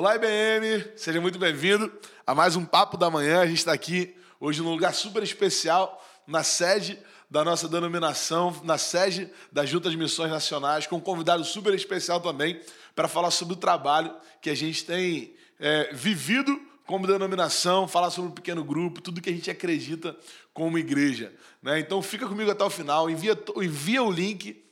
Olá, IBM! Seja muito bem-vindo a mais um Papo da Manhã. A gente está aqui hoje num lugar super especial, na sede da nossa denominação, na sede da Junta de Missões Nacionais, com um convidado super especial também para falar sobre o trabalho que a gente tem é, vivido como denominação, falar sobre o pequeno grupo, tudo que a gente acredita como igreja. Né? Então fica comigo até o final, envia, envia o link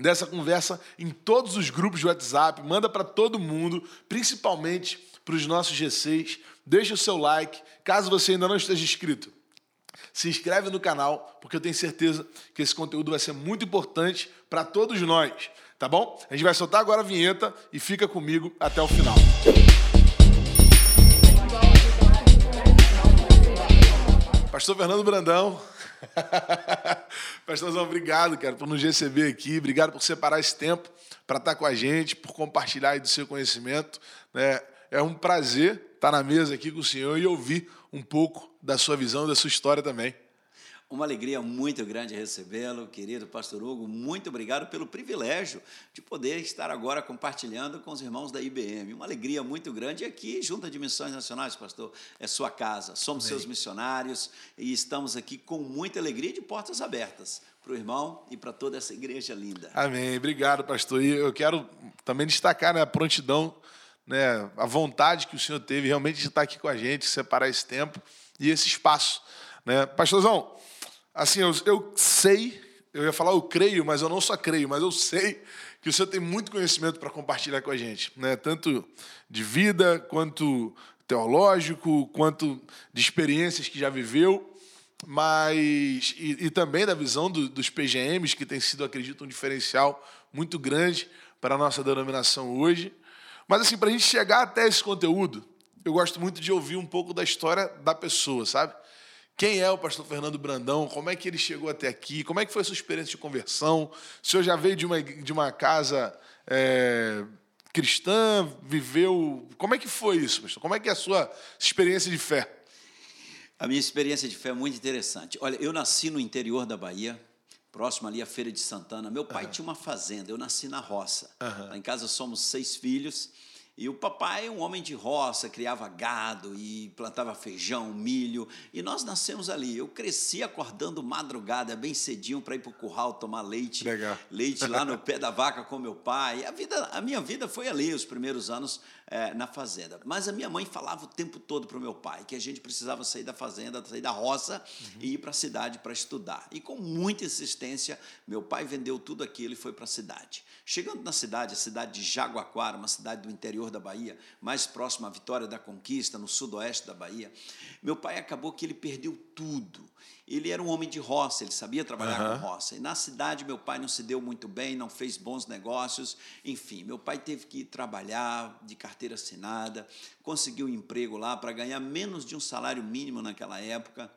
dessa conversa em todos os grupos de WhatsApp, manda para todo mundo, principalmente para os nossos G6. Deixa o seu like, caso você ainda não esteja inscrito. Se inscreve no canal, porque eu tenho certeza que esse conteúdo vai ser muito importante para todos nós, tá bom? A gente vai soltar agora a vinheta e fica comigo até o final. Pastor Fernando Brandão. Pastorzão, obrigado, cara, por nos receber aqui. Obrigado por separar esse tempo para estar com a gente, por compartilhar aí do seu conhecimento. Né? É um prazer estar na mesa aqui com o senhor e ouvir um pouco da sua visão, da sua história também. Uma alegria muito grande recebê-lo, querido pastor Hugo. Muito obrigado pelo privilégio de poder estar agora compartilhando com os irmãos da IBM. Uma alegria muito grande. E aqui, Junta de Missões Nacionais, pastor, é sua casa. Somos Amém. seus missionários e estamos aqui com muita alegria de portas abertas para o irmão e para toda essa igreja linda. Amém. Obrigado, pastor. E eu quero também destacar né, a prontidão, né, a vontade que o senhor teve realmente de estar aqui com a gente, separar esse tempo e esse espaço. Né? Pastorzão, Assim, eu, eu sei, eu ia falar eu creio, mas eu não só creio, mas eu sei que o senhor tem muito conhecimento para compartilhar com a gente, né? tanto de vida, quanto teológico, quanto de experiências que já viveu, mas e, e também da visão do, dos PGMs, que tem sido, acredito, um diferencial muito grande para a nossa denominação hoje. Mas, assim, para a gente chegar até esse conteúdo, eu gosto muito de ouvir um pouco da história da pessoa, sabe? Quem é o pastor Fernando Brandão? Como é que ele chegou até aqui? Como é que foi a sua experiência de conversão? O senhor já veio de uma, de uma casa é, cristã? Viveu. Como é que foi isso, pastor? Como é que é a sua experiência de fé? A minha experiência de fé é muito interessante. Olha, eu nasci no interior da Bahia, próximo ali à Feira de Santana. Meu pai uhum. tinha uma fazenda, eu nasci na roça. Uhum. Lá em casa somos seis filhos. E o papai, um homem de roça, criava gado e plantava feijão, milho. E nós nascemos ali. Eu cresci acordando madrugada, bem cedinho, para ir para o curral tomar leite. Legal. Leite lá no pé da vaca com meu pai. A, vida, a minha vida foi ali, os primeiros anos é, na fazenda. Mas a minha mãe falava o tempo todo para o meu pai que a gente precisava sair da fazenda, sair da roça uhum. e ir para a cidade para estudar. E com muita insistência, meu pai vendeu tudo aquilo e foi para a cidade. Chegando na cidade, a cidade de Jaguaquara, uma cidade do interior da Bahia, mais próxima à Vitória da Conquista, no sudoeste da Bahia, meu pai acabou que ele perdeu tudo. Ele era um homem de roça, ele sabia trabalhar uhum. com roça. E na cidade, meu pai não se deu muito bem, não fez bons negócios. Enfim, meu pai teve que trabalhar de carteira assinada, conseguiu um emprego lá para ganhar menos de um salário mínimo naquela época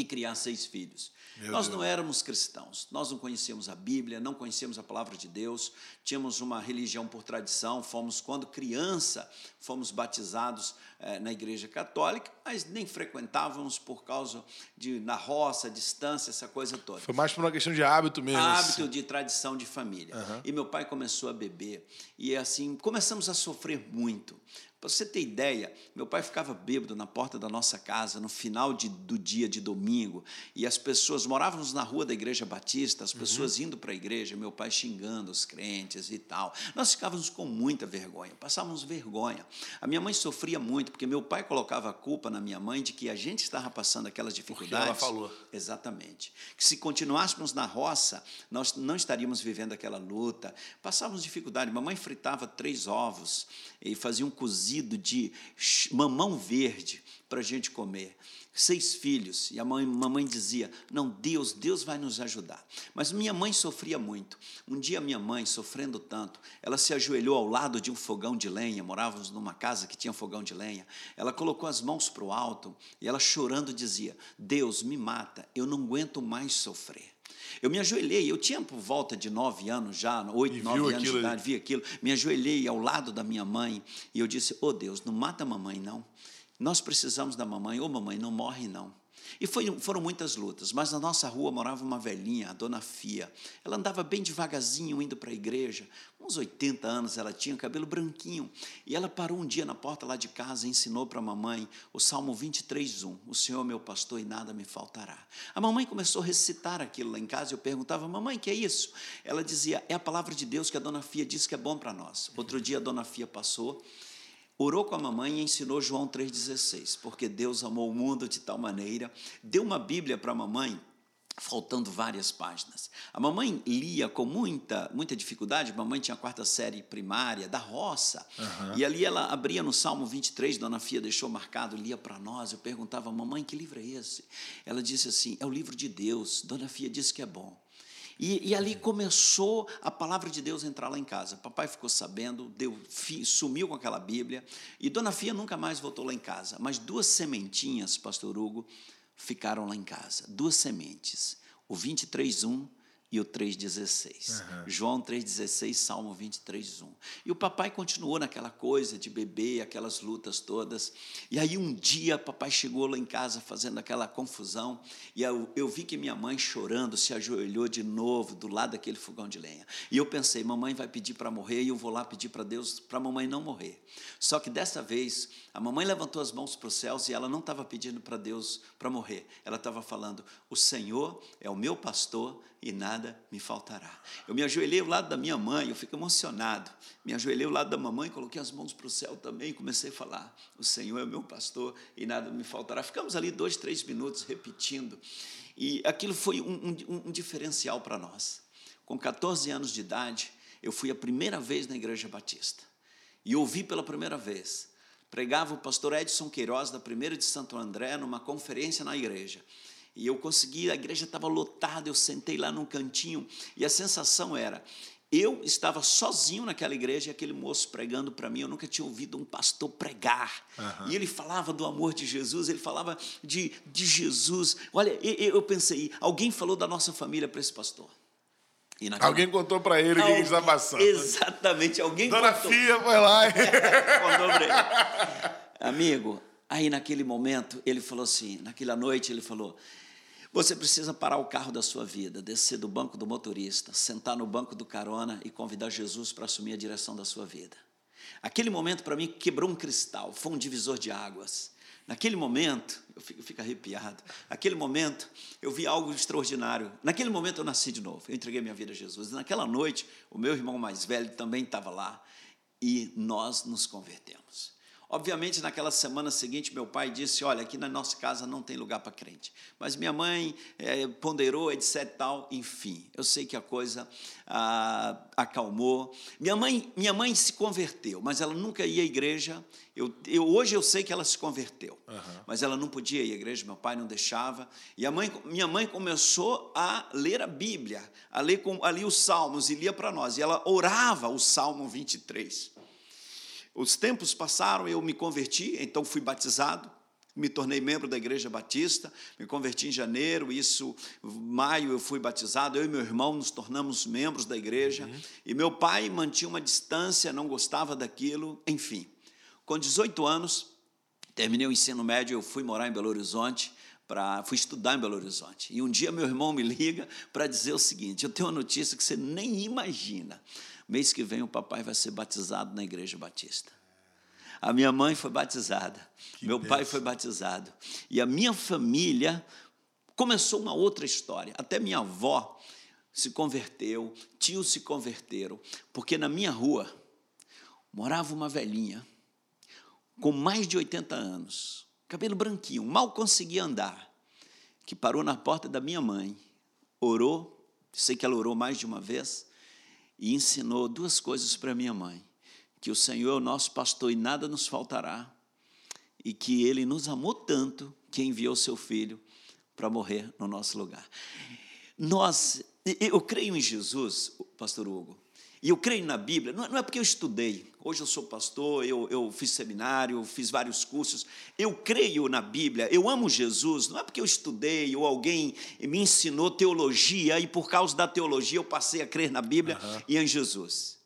e criar seis filhos. Meu nós Deus. não éramos cristãos, nós não conhecíamos a Bíblia, não conhecíamos a palavra de Deus, tínhamos uma religião por tradição, fomos, quando criança, fomos batizados eh, na igreja católica, mas nem frequentávamos por causa de, na roça, distância, essa coisa toda. Foi mais por uma questão de hábito mesmo. Hábito assim. de tradição de família. Uhum. E meu pai começou a beber, e assim, começamos a sofrer muito. Para você ter ideia, meu pai ficava bêbado na porta da nossa casa no final de, do dia de domingo e as pessoas morávamos na rua da Igreja Batista, as pessoas uhum. indo para a igreja, meu pai xingando os crentes e tal. Nós ficávamos com muita vergonha, passávamos vergonha. A minha mãe sofria muito porque meu pai colocava a culpa na minha mãe de que a gente estava passando aquelas dificuldades. Porque ela falou. Exatamente. Que se continuássemos na roça, nós não estaríamos vivendo aquela luta. Passávamos dificuldade. Mamãe fritava três ovos e fazia um cozido de mamão verde para a gente comer. Seis filhos, e a mãe, mamãe dizia: Não, Deus, Deus vai nos ajudar. Mas minha mãe sofria muito. Um dia, minha mãe, sofrendo tanto, ela se ajoelhou ao lado de um fogão de lenha. Morávamos numa casa que tinha fogão de lenha. Ela colocou as mãos para o alto e ela, chorando, dizia: Deus, me mata, eu não aguento mais sofrer. Eu me ajoelhei, eu tinha por volta de nove anos já, oito, nove anos de idade, vi aquilo, me ajoelhei ao lado da minha mãe e eu disse: Oh Deus, não mata a mamãe, não. Nós precisamos da mamãe, ô oh, mamãe, não morre, não. E foi, foram muitas lutas, mas na nossa rua morava uma velhinha, a dona Fia. Ela andava bem devagarzinho indo para a igreja, uns 80 anos ela tinha, cabelo branquinho. E ela parou um dia na porta lá de casa e ensinou para a mamãe o Salmo 23, 1. O Senhor é meu pastor e nada me faltará. A mamãe começou a recitar aquilo lá em casa e eu perguntava, mamãe, que é isso? Ela dizia, é a palavra de Deus que a dona Fia disse que é bom para nós. Outro dia a dona Fia passou orou com a mamãe e ensinou João 3,16, porque Deus amou o mundo de tal maneira, deu uma Bíblia para a mamãe, faltando várias páginas. A mamãe lia com muita, muita dificuldade, a mamãe tinha a quarta série primária, da roça, uhum. e ali ela abria no Salmo 23, Dona Fia deixou marcado, lia para nós, eu perguntava, mamãe, que livro é esse? Ela disse assim, é o livro de Deus, Dona Fia disse que é bom. E, e, ali começou a palavra de Deus entrar lá em casa. Papai ficou sabendo, deu, sumiu com aquela Bíblia, e Dona Fia nunca mais voltou lá em casa. Mas duas sementinhas, Pastor Hugo, ficaram lá em casa. Duas sementes. O 23.1 e o 3,16. Uhum. João 3,16, Salmo 23, 1. E o papai continuou naquela coisa de beber, aquelas lutas todas. E aí um dia papai chegou lá em casa fazendo aquela confusão, e eu, eu vi que minha mãe chorando se ajoelhou de novo do lado daquele fogão de lenha. E eu pensei, mamãe vai pedir para morrer, e eu vou lá pedir para Deus para a mamãe não morrer. Só que dessa vez, a mamãe levantou as mãos para os céus e ela não estava pedindo para Deus para morrer. Ela estava falando: O Senhor é o meu pastor e nada me faltará. Eu me ajoelhei ao lado da minha mãe, eu fico emocionado. Me ajoelhei ao lado da mamãe, coloquei as mãos para o céu também e comecei a falar: O Senhor é meu pastor e nada me faltará. Ficamos ali dois, três minutos repetindo. E aquilo foi um, um, um diferencial para nós. Com 14 anos de idade, eu fui a primeira vez na Igreja Batista e ouvi pela primeira vez. Pregava o pastor Edson Queiroz, da primeira de Santo André, numa conferência na igreja. E eu consegui, a igreja estava lotada, eu sentei lá num cantinho e a sensação era: eu estava sozinho naquela igreja e aquele moço pregando para mim. Eu nunca tinha ouvido um pastor pregar. Uhum. E ele falava do amor de Jesus, ele falava de, de Jesus. Olha, eu, eu pensei: alguém falou da nossa família para esse pastor. Naquela... Alguém contou para ele o que, que está passando. Exatamente, alguém Dona contou. Fia foi lá e... contou para ele. Amigo, aí naquele momento ele falou assim, naquela noite ele falou, você precisa parar o carro da sua vida, descer do banco do motorista, sentar no banco do carona e convidar Jesus para assumir a direção da sua vida. Aquele momento para mim quebrou um cristal, foi um divisor de águas. Naquele momento, eu fico, eu fico, arrepiado. Naquele momento, eu vi algo extraordinário. Naquele momento, eu nasci de novo. Eu entreguei minha vida a Jesus. naquela noite, o meu irmão mais velho também estava lá. E nós nos convertemos. Obviamente, naquela semana seguinte, meu pai disse: Olha, aqui na nossa casa não tem lugar para crente. Mas minha mãe é, ponderou, etc. Tal, enfim, eu sei que a coisa ah, acalmou. Minha mãe, minha mãe se converteu, mas ela nunca ia à igreja. Eu, eu hoje eu sei que ela se converteu, uhum. mas ela não podia ir à igreja, meu pai não deixava. E a mãe, minha mãe começou a ler a Bíblia, a ler com, ali os Salmos e lia para nós. E ela orava o Salmo 23. Os tempos passaram, eu me converti, então fui batizado, me tornei membro da Igreja Batista, me converti em janeiro, isso, maio eu fui batizado, eu e meu irmão nos tornamos membros da igreja, uhum. e meu pai mantinha uma distância, não gostava daquilo, enfim. Com 18 anos, terminei o ensino médio, eu fui morar em Belo Horizonte, pra, fui estudar em Belo Horizonte. E um dia meu irmão me liga para dizer o seguinte: eu tenho uma notícia que você nem imagina. Mês que vem o papai vai ser batizado na igreja batista. A minha mãe foi batizada, que meu pai foi batizado. E a minha família começou uma outra história. Até minha avó se converteu, tios se converteram, porque na minha rua morava uma velhinha com mais de 80 anos, cabelo branquinho, mal conseguia andar, que parou na porta da minha mãe, orou, sei que ela orou mais de uma vez, e ensinou duas coisas para minha mãe: que o Senhor é o nosso pastor e nada nos faltará, e que ele nos amou tanto que enviou seu filho para morrer no nosso lugar. Nós, eu creio em Jesus, pastor Hugo, e eu creio na Bíblia, não é porque eu estudei, hoje eu sou pastor, eu, eu fiz seminário, fiz vários cursos, eu creio na Bíblia, eu amo Jesus, não é porque eu estudei ou alguém me ensinou teologia e por causa da teologia eu passei a crer na Bíblia uhum. e em Jesus.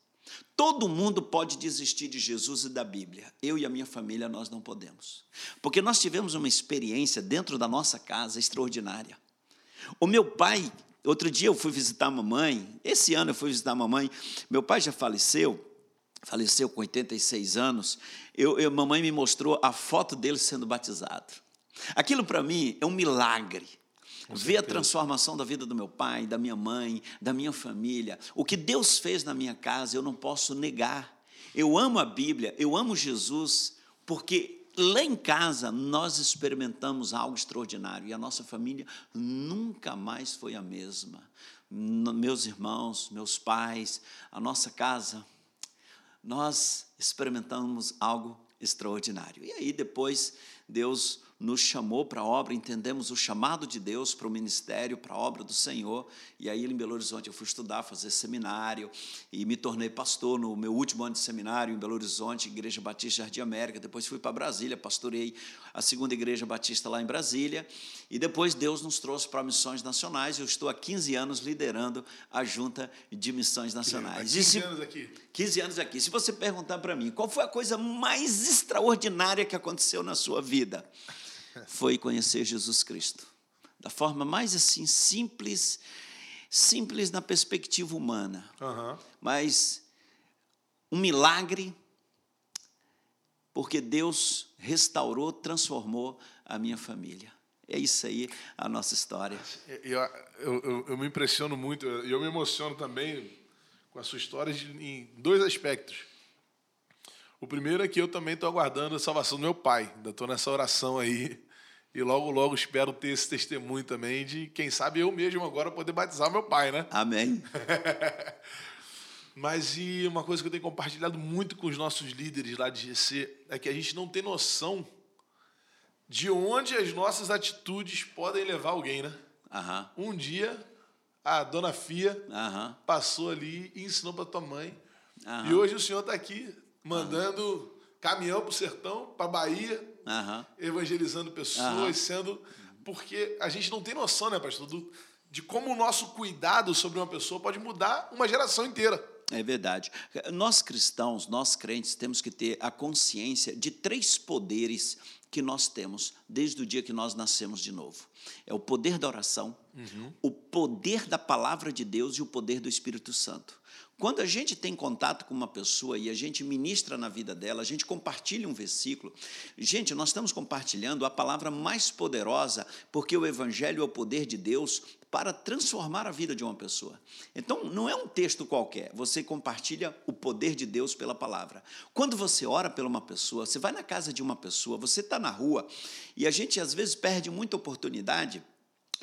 Todo mundo pode desistir de Jesus e da Bíblia. Eu e a minha família, nós não podemos. Porque nós tivemos uma experiência dentro da nossa casa extraordinária. O meu pai, outro dia eu fui visitar a mamãe, esse ano eu fui visitar a mamãe, meu pai já faleceu, faleceu com 86 anos. Eu, eu mamãe me mostrou a foto dele sendo batizado. Aquilo para mim é um milagre. Ver a transformação da vida do meu pai, da minha mãe, da minha família. O que Deus fez na minha casa, eu não posso negar. Eu amo a Bíblia, eu amo Jesus, porque lá em casa nós experimentamos algo extraordinário e a nossa família nunca mais foi a mesma. Meus irmãos, meus pais, a nossa casa, nós experimentamos algo extraordinário. E aí depois Deus nos chamou para a obra, entendemos o chamado de Deus para o ministério, para a obra do Senhor. E aí, em Belo Horizonte, eu fui estudar, fazer seminário e me tornei pastor no meu último ano de seminário em Belo Horizonte, Igreja Batista Jardim América. Depois fui para Brasília, pastorei a segunda Igreja Batista lá em Brasília. E depois Deus nos trouxe para missões nacionais. Eu estou há 15 anos liderando a Junta de Missões Nacionais. 15 se, anos aqui. 15 anos aqui. Se você perguntar para mim qual foi a coisa mais extraordinária que aconteceu na sua vida, foi conhecer Jesus Cristo. Da forma mais assim simples, simples na perspectiva humana, uhum. mas um milagre, porque Deus restaurou, transformou a minha família. É isso aí a nossa história. Eu, eu, eu, eu me impressiono muito e eu me emociono também com a sua história em dois aspectos. O primeiro é que eu também estou aguardando a salvação do meu pai. Ainda estou nessa oração aí e logo, logo espero ter esse testemunho também de, quem sabe, eu mesmo agora poder batizar meu pai, né? Amém. Mas e uma coisa que eu tenho compartilhado muito com os nossos líderes lá de GC é que a gente não tem noção de onde as nossas atitudes podem levar alguém, né? Uhum. Um dia a dona Fia uhum. passou ali e ensinou para tua mãe. Uhum. E hoje o senhor está aqui mandando caminhão para o sertão, para a Bahia, uhum. evangelizando pessoas, uhum. sendo. Porque a gente não tem noção, né, pastor, do, de como o nosso cuidado sobre uma pessoa pode mudar uma geração inteira. É verdade. Nós cristãos, nós crentes, temos que ter a consciência de três poderes que nós temos desde o dia que nós nascemos de novo. É o poder da oração, uhum. o poder da palavra de Deus e o poder do Espírito Santo. Quando a gente tem contato com uma pessoa e a gente ministra na vida dela, a gente compartilha um versículo, gente, nós estamos compartilhando a palavra mais poderosa, porque o Evangelho é o poder de Deus para transformar a vida de uma pessoa. Então, não é um texto qualquer, você compartilha o poder de Deus pela palavra. Quando você ora pela uma pessoa, você vai na casa de uma pessoa, você está na rua, e a gente às vezes perde muita oportunidade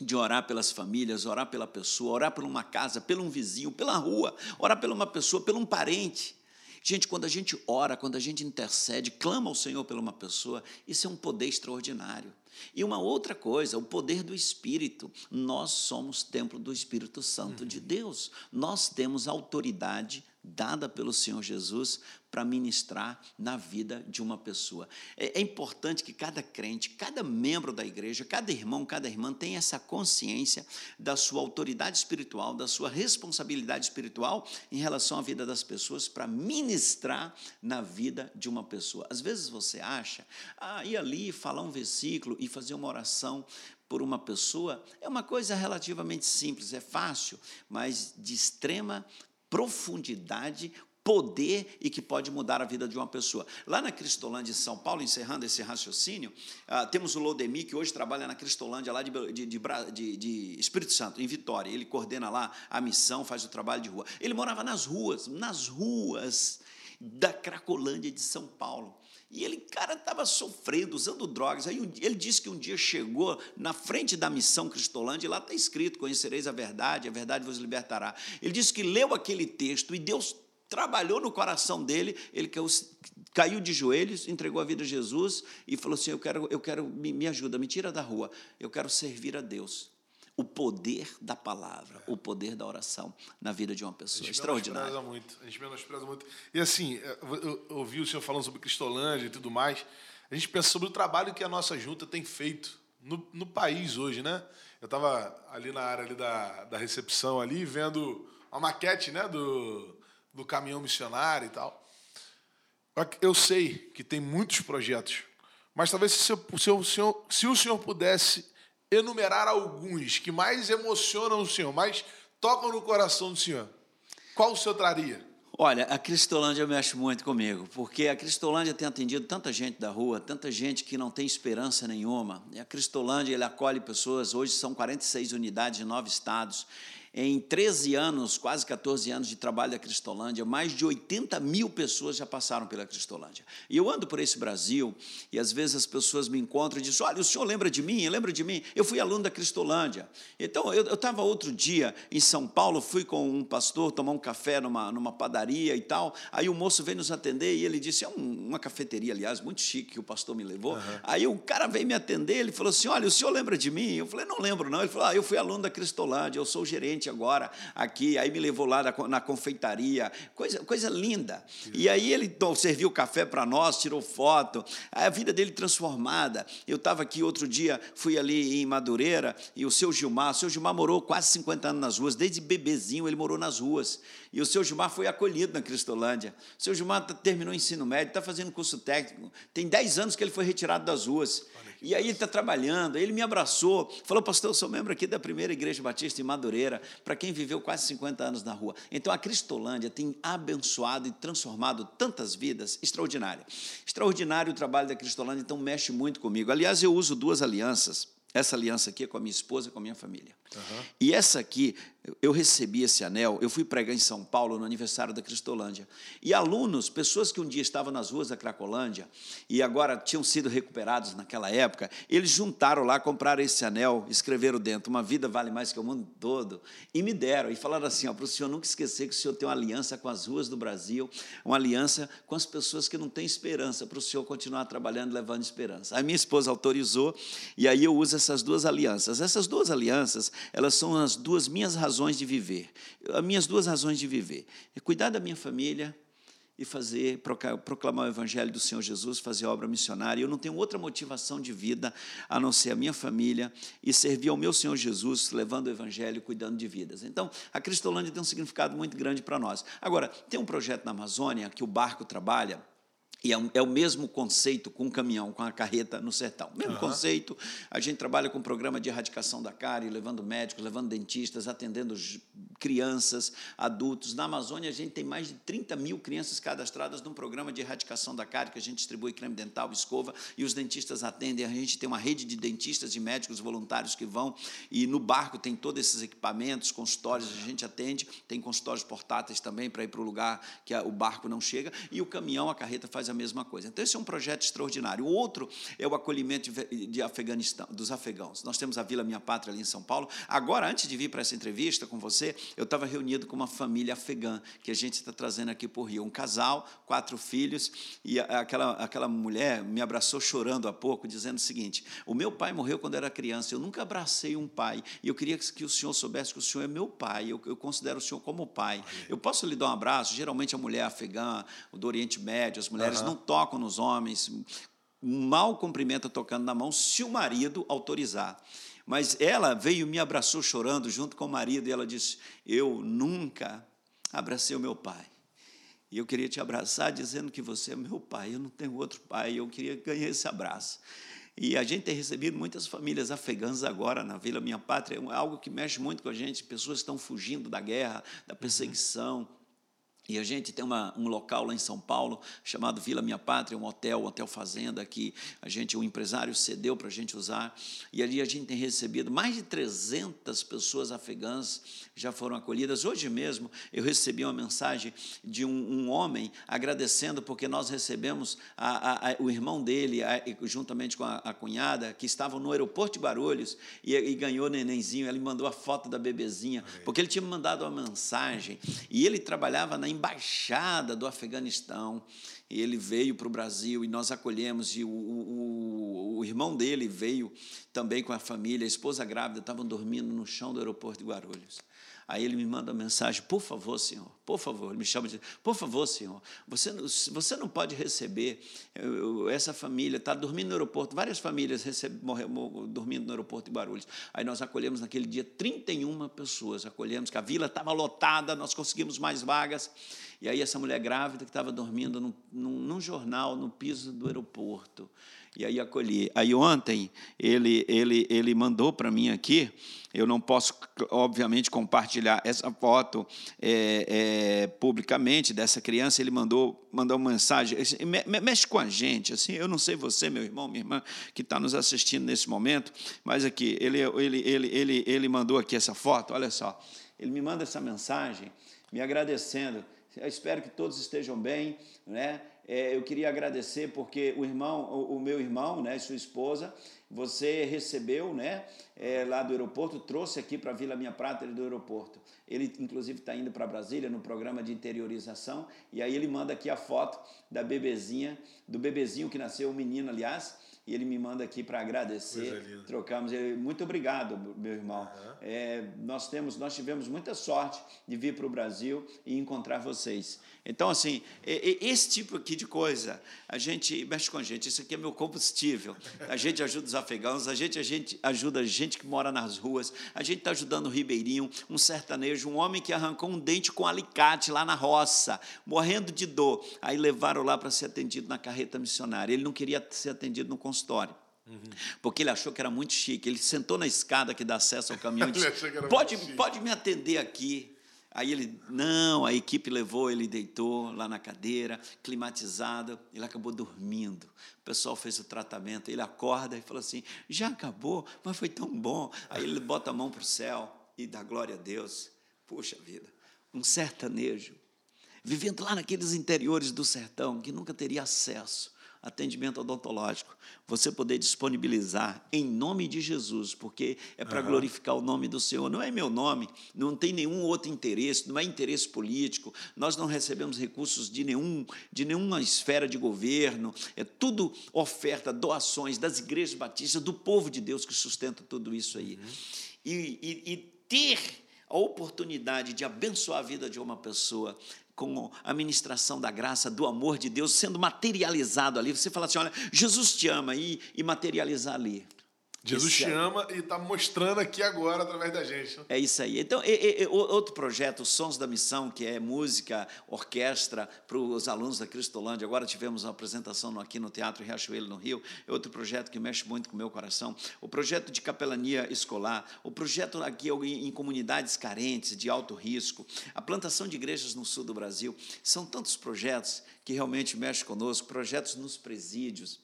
de orar pelas famílias, orar pela pessoa, orar por uma casa, pelo um vizinho, pela rua, orar pela uma pessoa, pelo um parente. Gente, quando a gente ora, quando a gente intercede, clama ao Senhor pela uma pessoa, isso é um poder extraordinário. E uma outra coisa, o poder do Espírito. Nós somos templo do Espírito Santo de Deus. Nós temos autoridade dada pelo Senhor Jesus para ministrar na vida de uma pessoa. É, é, importante que cada crente, cada membro da igreja, cada irmão, cada irmã tenha essa consciência da sua autoridade espiritual, da sua responsabilidade espiritual em relação à vida das pessoas para ministrar na vida de uma pessoa. Às vezes você acha, ah, ir ali falar um versículo e fazer uma oração por uma pessoa é uma coisa relativamente simples, é fácil, mas de extrema profundidade, poder e que pode mudar a vida de uma pessoa. Lá na Cristolândia, em São Paulo, encerrando esse raciocínio, uh, temos o Lodemi, que hoje trabalha na Cristolândia, lá de, de, de, de, Espírito Santo, em Vitória. Ele coordena lá a missão, faz o trabalho de rua. Ele morava nas ruas, nas ruas da Cracolândia de São Paulo. E ele, cara, estava sofrendo, usando drogas. Aí ele disse que um dia chegou na frente da missão Cristolândia, e lá está escrito: Conhecereis a verdade, a verdade vos libertará. Ele disse que leu aquele texto e Deus trabalhou no coração dele, ele caiu de joelhos, entregou a vida a Jesus e falou assim: Eu quero, eu quero me, me ajuda, me tira da rua, eu quero servir a Deus o poder da palavra, o poder da oração na vida de uma pessoa. A gente Extraordinário. muito, a gente menospreza muito. E assim, é, eu ouvi o senhor falando sobre Cristolândia e tudo mais. A gente pensa sobre o trabalho que a nossa junta tem feito no, no país hoje, né? Eu estava ali na área ali da, da recepção ali, vendo uma maquete, né, do, do caminhão missionário e tal. Eu sei que tem muitos projetos, mas talvez se, o senhor, se o senhor pudesse enumerar alguns que mais emocionam o senhor, mais tocam no coração do senhor, qual o senhor traria? Olha, a Cristolândia mexe muito comigo, porque a Cristolândia tem atendido tanta gente da rua, tanta gente que não tem esperança nenhuma. E a Cristolândia ele acolhe pessoas, hoje são 46 unidades em nove estados, em 13 anos, quase 14 anos de trabalho da Cristolândia, mais de 80 mil pessoas já passaram pela Cristolândia. E eu ando por esse Brasil e às vezes as pessoas me encontram e dizem: Olha, o senhor lembra de mim? Lembra de mim? Eu fui aluno da Cristolândia. Então, eu estava outro dia em São Paulo, fui com um pastor tomar um café numa, numa padaria e tal. Aí o moço veio nos atender e ele disse: É um, uma cafeteria, aliás, muito chique que o pastor me levou. Uhum. Aí o cara veio me atender, ele falou assim: Olha, o senhor lembra de mim? Eu falei: Não lembro, não. Ele falou: Ah, eu fui aluno da Cristolândia, eu sou gerente agora aqui. Aí me levou lá na, na confeitaria, coisa, coisa linda. E aí ele serviu café para nós, tirou foto, a vida dele transformada. Eu estava aqui outro dia, fui ali em Madureira, e o seu Gilmar, o seu Gilmar morou quase 50 anos nas ruas, desde bebezinho ele morou nas ruas. E o seu Gilmar foi acolhido na Cristolândia. O seu Gilmar terminou o ensino médio, está fazendo curso técnico, tem 10 anos que ele foi retirado das ruas. E aí ele está trabalhando, ele me abraçou, falou, pastor, eu sou membro aqui da primeira igreja batista em Madureira, para quem viveu quase 50 anos na rua. Então a Cristolândia tem abençoado e transformado tantas vidas, extraordinário. Extraordinário o trabalho da Cristolândia, então mexe muito comigo. Aliás, eu uso duas alianças. Essa aliança aqui é com a minha esposa e com a minha família. Uhum. E essa aqui eu recebi esse anel, eu fui pregar em São Paulo no aniversário da Cristolândia. E alunos, pessoas que um dia estavam nas ruas da Cracolândia e agora tinham sido recuperados naquela época, eles juntaram lá, compraram esse anel, escreveram dentro: Uma vida vale mais que o mundo todo. E me deram, e falaram assim: para o senhor nunca esquecer que o senhor tem uma aliança com as ruas do Brasil, uma aliança com as pessoas que não têm esperança, para o senhor continuar trabalhando, levando esperança. A minha esposa autorizou, e aí eu uso essas duas alianças. Essas duas alianças, elas são as duas minhas razões razões de viver. As minhas duas razões de viver é cuidar da minha família e fazer proclamar o evangelho do Senhor Jesus, fazer obra missionária. Eu não tenho outra motivação de vida a não ser a minha família e servir ao meu Senhor Jesus, levando o evangelho, cuidando de vidas. Então, a Cristolândia tem um significado muito grande para nós. Agora, tem um projeto na Amazônia que o barco trabalha e é, um, é, o mesmo conceito com o caminhão, com a carreta no sertão. Mesmo uhum. conceito, a gente trabalha com um programa de erradicação da cárie, levando médicos, levando dentistas, atendendo crianças, adultos. Na Amazônia, a gente tem mais de 30 mil crianças cadastradas num programa de erradicação da cárie, que a gente distribui creme dental, escova, e os dentistas atendem. A gente tem uma rede de dentistas e médicos voluntários que vão, e no barco tem todos esses equipamentos, consultórios, a gente atende, tem consultórios portáteis também para ir para o lugar que o barco não chega, e o caminhão, a carreta faz a mesma coisa. Então, esse é um projeto extraordinário. O outro é o acolhimento de Afeganistão, dos afegãos. Nós temos a Vila Minha Pátria ali em São Paulo. Agora, antes de vir para essa entrevista com você, eu estava reunido com uma família afegã que a gente está trazendo aqui por Rio. Um casal, quatro filhos, e aquela, aquela mulher me abraçou chorando há pouco, dizendo o seguinte: O meu pai morreu quando era criança, eu nunca abracei um pai, e eu queria que o senhor soubesse que o senhor é meu pai, eu, eu considero o senhor como pai. Eu posso lhe dar um abraço? Geralmente a mulher afegã, do Oriente Médio, as mulheres não tocam nos homens, mal cumprimenta tocando na mão, se o marido autorizar. Mas ela veio me abraçou chorando junto com o marido e ela disse: Eu nunca abracei o meu pai. E eu queria te abraçar dizendo que você é meu pai, eu não tenho outro pai, eu queria ganhar esse abraço. E a gente tem recebido muitas famílias afegãs agora na Vila Minha Pátria, é algo que mexe muito com a gente, pessoas que estão fugindo da guerra, da perseguição, e a gente tem uma, um local lá em São Paulo chamado Vila Minha Pátria, um hotel, um hotel fazenda que a gente, um empresário cedeu para a gente usar. E ali a gente tem recebido mais de 300 pessoas afegãs já foram acolhidas. Hoje mesmo eu recebi uma mensagem de um, um homem agradecendo porque nós recebemos a, a, a, o irmão dele, juntamente com a, cunhada, que estavam no aeroporto de Guarulhos e, e ganhou nenenzinho. Ele mandou a foto da bebezinha, porque ele tinha mandado uma mensagem e ele trabalhava na embaixada do Afeganistão. E ele veio para o Brasil e nós acolhemos. E o, o, o, irmão dele veio também com a família, a esposa grávida, estavam dormindo no chão do aeroporto de Guarulhos. Aí ele me manda uma mensagem: por favor, senhor, por favor, ele me chama de, por favor, senhor, você, você não pode receber, essa família está dormindo no aeroporto, várias famílias recebe, morreu, dormindo no aeroporto de Guarulhos. Aí nós acolhemos naquele dia 31 pessoas, acolhemos, que a vila estava lotada, nós conseguimos mais vagas. E aí essa mulher grávida que estava dormindo num, num, num jornal no piso do aeroporto. E aí acolhi. Aí ontem ele, ele, ele mandou para mim aqui, eu não posso, obviamente, compartilhar essa foto é, é, publicamente dessa criança, ele mandou, mandou uma mensagem, mexe com a gente, assim, eu não sei você, meu irmão, minha irmã, que está nos assistindo nesse momento, mas aqui, ele, ele, ele, ele, ele mandou aqui essa foto, olha só, ele me manda essa mensagem, me agradecendo, eu espero que todos estejam bem, né? é, eu queria agradecer porque o irmão, o, o, meu irmão, né, sua esposa, você recebeu, né, é, lá do aeroporto, trouxe aqui para Vila Minha Prata do aeroporto. Ele, inclusive, está indo para Brasília no programa de interiorização e aí ele manda aqui a foto da bebezinha, do bebezinho que nasceu, o menino, aliás, e ele me manda aqui para agradecer. Trocamos. Ele, muito obrigado, meu irmão. Uhum. É, nós temos, nós tivemos muita sorte de vir para o Brasil e encontrar vocês. Então, assim, esse tipo aqui de coisa, a gente mexe com a gente. Isso aqui é meu combustível. A gente ajuda os afegãos, a gente, a gente ajuda a gente que mora nas ruas, a gente está ajudando o Ribeirinho, um sertanejo, um homem que arrancou um dente com um alicate lá na roça, morrendo de dor. Aí levaram lá para ser atendido na carreta missionária. Ele não queria ser atendido no consultório. Uhum. Porque ele achou que era muito chique. Ele sentou na escada que dá acesso ao caminhão e disse: pode, pode me atender aqui. Aí ele, não, a equipe levou, ele deitou lá na cadeira, climatizado, ele acabou dormindo. O pessoal fez o tratamento, ele acorda e fala assim: já acabou, mas foi tão bom. Aí ele bota a mão para o céu e dá glória a Deus. Puxa vida, um sertanejo, vivendo lá naqueles interiores do sertão, que nunca teria acesso atendimento odontológico, você poder disponibilizar em nome de Jesus, porque é para uhum. glorificar o nome do Senhor. Não é meu nome, não tem nenhum outro interesse, não é interesse político, nós não recebemos recursos de, nenhum, de nenhuma esfera de governo, é tudo oferta, doações das igrejas batistas, do povo de Deus que sustenta tudo isso aí. Uhum. E, e, e ter a oportunidade de abençoar a vida de uma pessoa com a ministração da graça, do amor de Deus sendo materializado ali. Você fala assim: olha, Jesus te ama e, e materializar ali. Jesus te ama e está mostrando aqui agora através da gente. Né? É isso aí. Então, e, e, outro projeto, Sons da Missão, que é música, orquestra para os alunos da Cristolândia. Agora tivemos uma apresentação aqui no Teatro Riachuelo, no Rio. É outro projeto que mexe muito com o meu coração. O projeto de capelania escolar, o projeto aqui em comunidades carentes, de alto risco, a plantação de igrejas no sul do Brasil. São tantos projetos que realmente mexem conosco, projetos nos presídios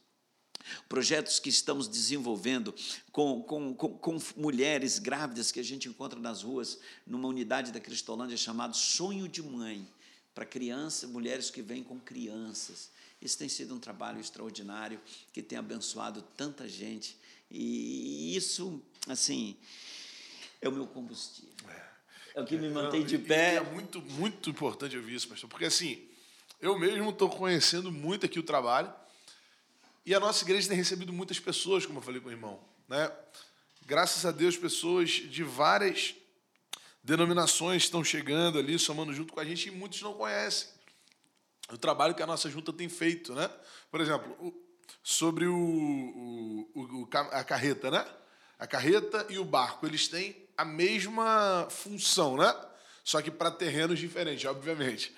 projetos que estamos desenvolvendo com, com, com, com, mulheres grávidas que a gente encontra nas ruas, numa unidade da Cristolândia chamado Sonho de Mãe, para crianças, mulheres que vêm com crianças. Isso tem sido um trabalho extraordinário que tem abençoado tanta gente. E isso, assim, é o meu combustível. É, é o que me mantém de pé. é muito, muito importante ouvir isso, pastor, porque assim, eu mesmo estou conhecendo muito aqui o trabalho e a nossa igreja tem recebido muitas pessoas, como eu falei com o irmão. Né? Graças a Deus, pessoas de várias denominações estão chegando ali, somando junto com a gente, e muitos não conhecem o trabalho que a nossa junta tem feito. Né? Por exemplo, sobre o, o, o, a carreta, né? A carreta e o barco, eles têm a mesma função, né? Só que para terrenos diferentes, obviamente.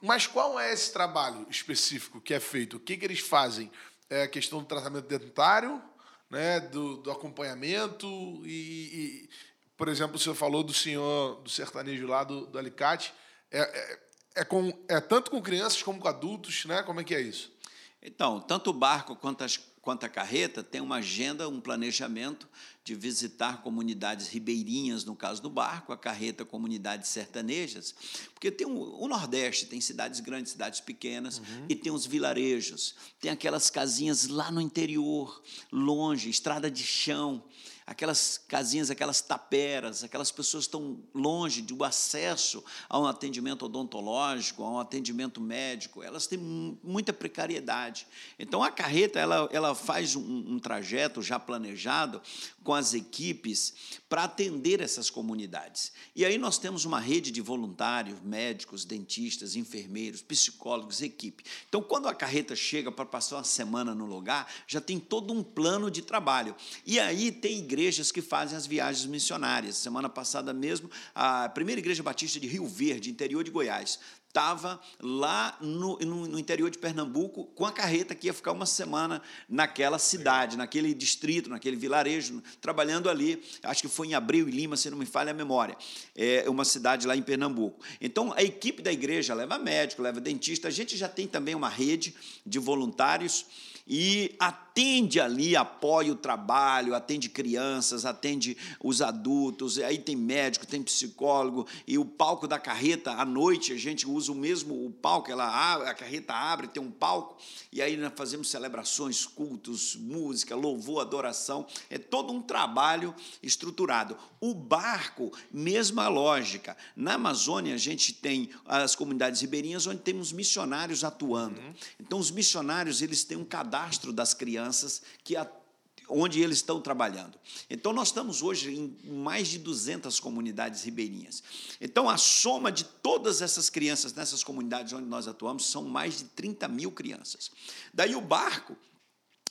Mas qual é esse trabalho específico que é feito? O que, que eles fazem? É, a questão do tratamento dentário, né, do, do acompanhamento e, e, por exemplo, o senhor falou do senhor do sertanejo lá do, do Alicate, é, é, é, com, é tanto com crianças como com adultos, né? Como é que é isso? Então, tanto o barco quanto as quanto à carreta, tem uma agenda, um planejamento de visitar comunidades ribeirinhas, no caso do barco, a carreta, comunidades sertanejas, porque tem um, o Nordeste tem cidades grandes, cidades pequenas, uhum. e tem os vilarejos, tem aquelas casinhas lá no interior, longe, estrada de chão, aquelas casinhas, aquelas taperas, aquelas pessoas estão longe do acesso a um atendimento odontológico, a um atendimento médico, elas têm muita precariedade. Então, a carreta ela, ela faz um, um trajeto já planejado com as equipes para atender essas comunidades. E aí nós temos uma rede de voluntários, médicos, dentistas, enfermeiros, psicólogos, equipe. Então, quando a carreta chega para passar uma semana no lugar, já tem todo um plano de trabalho. E aí tem igrejas que fazem as viagens missionárias. Semana passada mesmo, a primeira igreja batista de Rio Verde, interior de Goiás, estava lá no, no, no, interior de Pernambuco com a carreta que ia ficar uma semana naquela cidade, naquele distrito, naquele vilarejo, trabalhando ali. Acho que foi em Abril e Lima, se não me falha a memória. É uma cidade lá em Pernambuco. Então, a equipe da igreja leva médico, leva dentista. A gente já tem também uma rede de voluntários e atende ali, apoia o trabalho, atende crianças, atende os adultos, aí tem médico, tem psicólogo, e o palco da carreta, à noite, a gente usa o mesmo o palco, ela a carreta abre, tem um palco, e aí nós fazemos celebrações, cultos, música, louvor, adoração, é todo um trabalho estruturado. O barco, mesma lógica. Na Amazônia, a gente tem as comunidades ribeirinhas onde temos missionários atuando. Uhum. Então, os missionários, eles têm um cadastro cadastro das crianças que onde eles estão trabalhando. Então, nós estamos hoje em mais de 200 comunidades ribeirinhas. Então, a soma de todas essas crianças nessas comunidades onde nós atuamos são mais de 30 mil crianças. Daí, o barco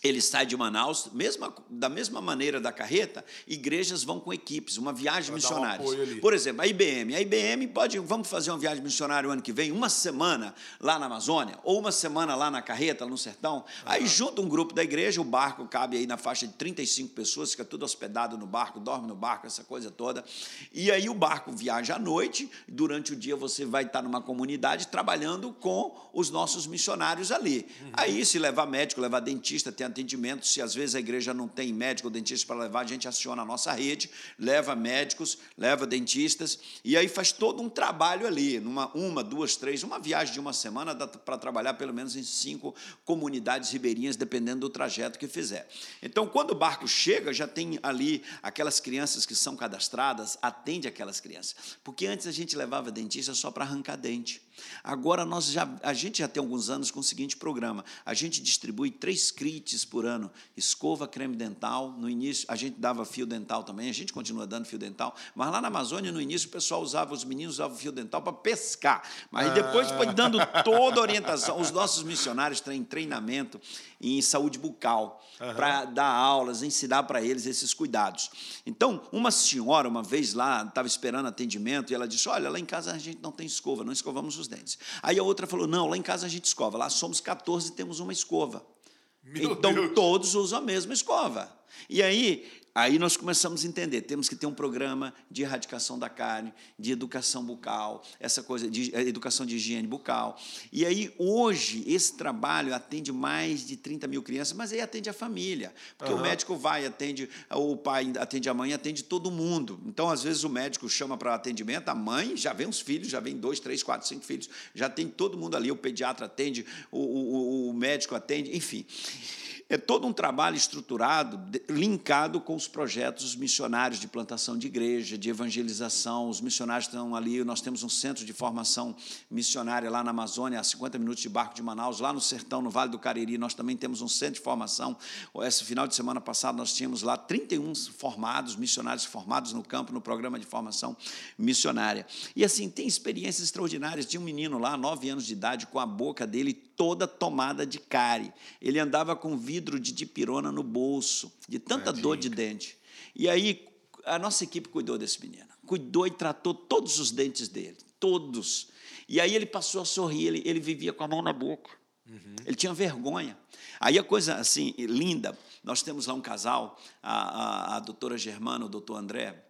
ele sai de Manaus, mesma, da mesma maneira da carreta, igrejas vão com equipes, uma viagem missionária. Um Por exemplo, a IBM. A IBM pode, vamos fazer uma viagem missionária o ano que vem, uma semana lá na Amazônia, ou uma semana lá na carreta, no sertão. Aí junta um grupo da igreja, o barco cabe aí na faixa de 35 pessoas, fica tudo hospedado no barco, dorme no barco, essa coisa toda. E aí o barco viaja à noite, durante o dia você vai estar numa comunidade trabalhando com os nossos missionários ali. Uhum. Aí se levar médico, levar dentista, tem atendimento. Se às vezes a igreja não tem médico ou dentista para levar, a gente aciona a nossa rede, leva médicos, leva dentistas, e aí faz todo um trabalho ali, numa uma, duas, três, uma viagem de uma semana dá para trabalhar pelo menos em cinco comunidades ribeirinhas, dependendo do trajeto que fizer. Então, quando o barco chega, já tem ali aquelas crianças que são cadastradas, atende aquelas crianças. Porque antes a gente levava dentista só para arrancar dente. Agora nós já, a gente já tem alguns anos com o seguinte programa: a gente distribui três kits por ano, escova, creme dental. No início a gente dava fio dental também, a gente continua dando fio dental, mas lá na Amazônia no início o pessoal usava, os meninos usavam fio dental para pescar, mas ah. depois foi dando toda a orientação. Os nossos missionários têm treinamento em saúde bucal uhum. para dar aulas, ensinar para eles esses cuidados. Então, uma senhora uma vez lá estava esperando atendimento e ela disse: olha, lá em casa a gente não tem escova, não escovamos os dentes. Aí a outra falou: não, lá em casa a gente escova, lá somos 14 e temos uma escova. Meu então Deus. todos usam a mesma escova. E aí Aí nós começamos a entender, temos que ter um programa de erradicação da carne, de educação bucal, essa coisa de eh, educação de higiene bucal. E aí hoje esse trabalho atende mais de 30 mil crianças, mas aí atende a família, porque uhum. o médico vai, atende o pai, atende a mãe, atende todo mundo. Então às vezes o médico chama para atendimento, a mãe já vem os filhos, já vem dois, três, quatro, cinco filhos, já tem todo mundo ali, o pediatra atende, o, o, o médico atende, enfim. É todo um trabalho estruturado, linkado com os projetos missionários de plantação de igreja, de evangelização. Os missionários estão ali, nós temos um centro de formação missionária lá na Amazônia, a 50 minutos de barco de Manaus, lá no sertão, no Vale do Cariri, nós também temos um centro de formação. Esse final de semana passado nós tínhamos lá 31 formados, missionários formados no campo, no programa de formação missionária. E assim, tem experiências extraordinárias. Tinha um menino lá, nove anos de idade, com a boca dele toda tomada de cárie. Ele andava com vidro de dipirona no bolso, de tanta dor de dente. E aí a nossa equipe cuidou desse menino. Cuidou e tratou todos os dentes dele, todos. E aí ele passou a sorrir, ele, ele vivia com a mão na boca. Uhum. Ele tinha vergonha. Aí a coisa assim, linda, nós temos lá um casal, a, a, a doutora Germana, o doutor André,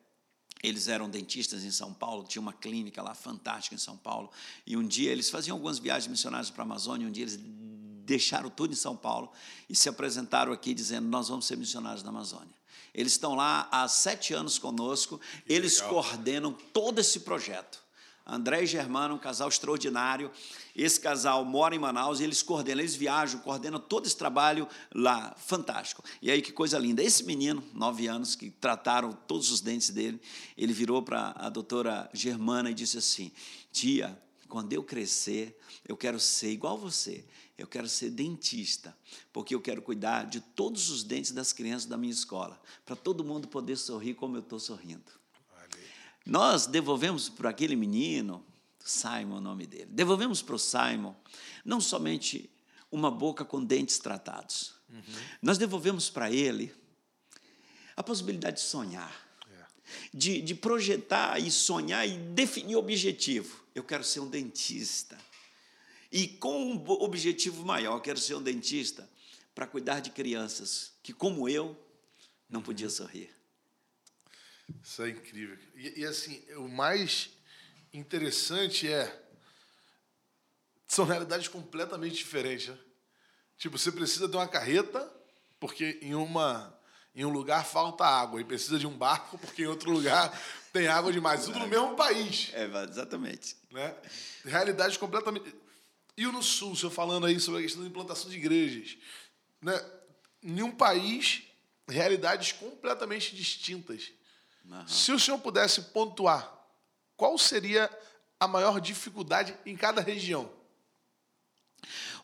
eles eram dentistas em São Paulo, tinha uma clínica lá fantástica em São Paulo. E um dia eles faziam algumas viagens missionárias para a Amazônia, um dia eles deixaram tudo em São Paulo e se apresentaram aqui dizendo: Nós vamos ser missionários na Amazônia. Eles estão lá há sete anos conosco, que eles legal. coordenam todo esse projeto. André e Germano, um casal extraordinário. Esse casal mora em Manaus e eles coordenam, eles viajam, coordenam todo esse trabalho lá, fantástico. E aí que coisa linda. Esse menino, nove anos, que trataram todos os dentes dele, ele virou para a doutora Germana e disse assim: Tia, quando eu crescer, eu quero ser igual você. Eu quero ser dentista, porque eu quero cuidar de todos os dentes das crianças da minha escola, para todo mundo poder sorrir como eu estou sorrindo. Nós devolvemos para aquele menino, Simon, o nome dele, devolvemos para o Simon não somente uma boca com dentes tratados, uhum. nós devolvemos para ele a possibilidade de sonhar, é. de, de projetar e sonhar e definir objetivo. Eu quero ser um dentista. E com um objetivo maior, eu quero ser um dentista para cuidar de crianças que, como eu, não uhum. podia sorrir. Isso é incrível. E, e, assim, o mais interessante é. São realidades completamente diferentes. Né? Tipo, você precisa de uma carreta, porque em, uma, em um lugar falta água, e precisa de um barco, porque em outro lugar tem água demais. Tudo no mesmo país. É, exatamente. Né? Realidades completamente. E no Sul, você falando aí sobre a questão da implantação de igrejas. Né? Em um país, realidades completamente distintas. Uhum. Se o senhor pudesse pontuar, qual seria a maior dificuldade em cada região?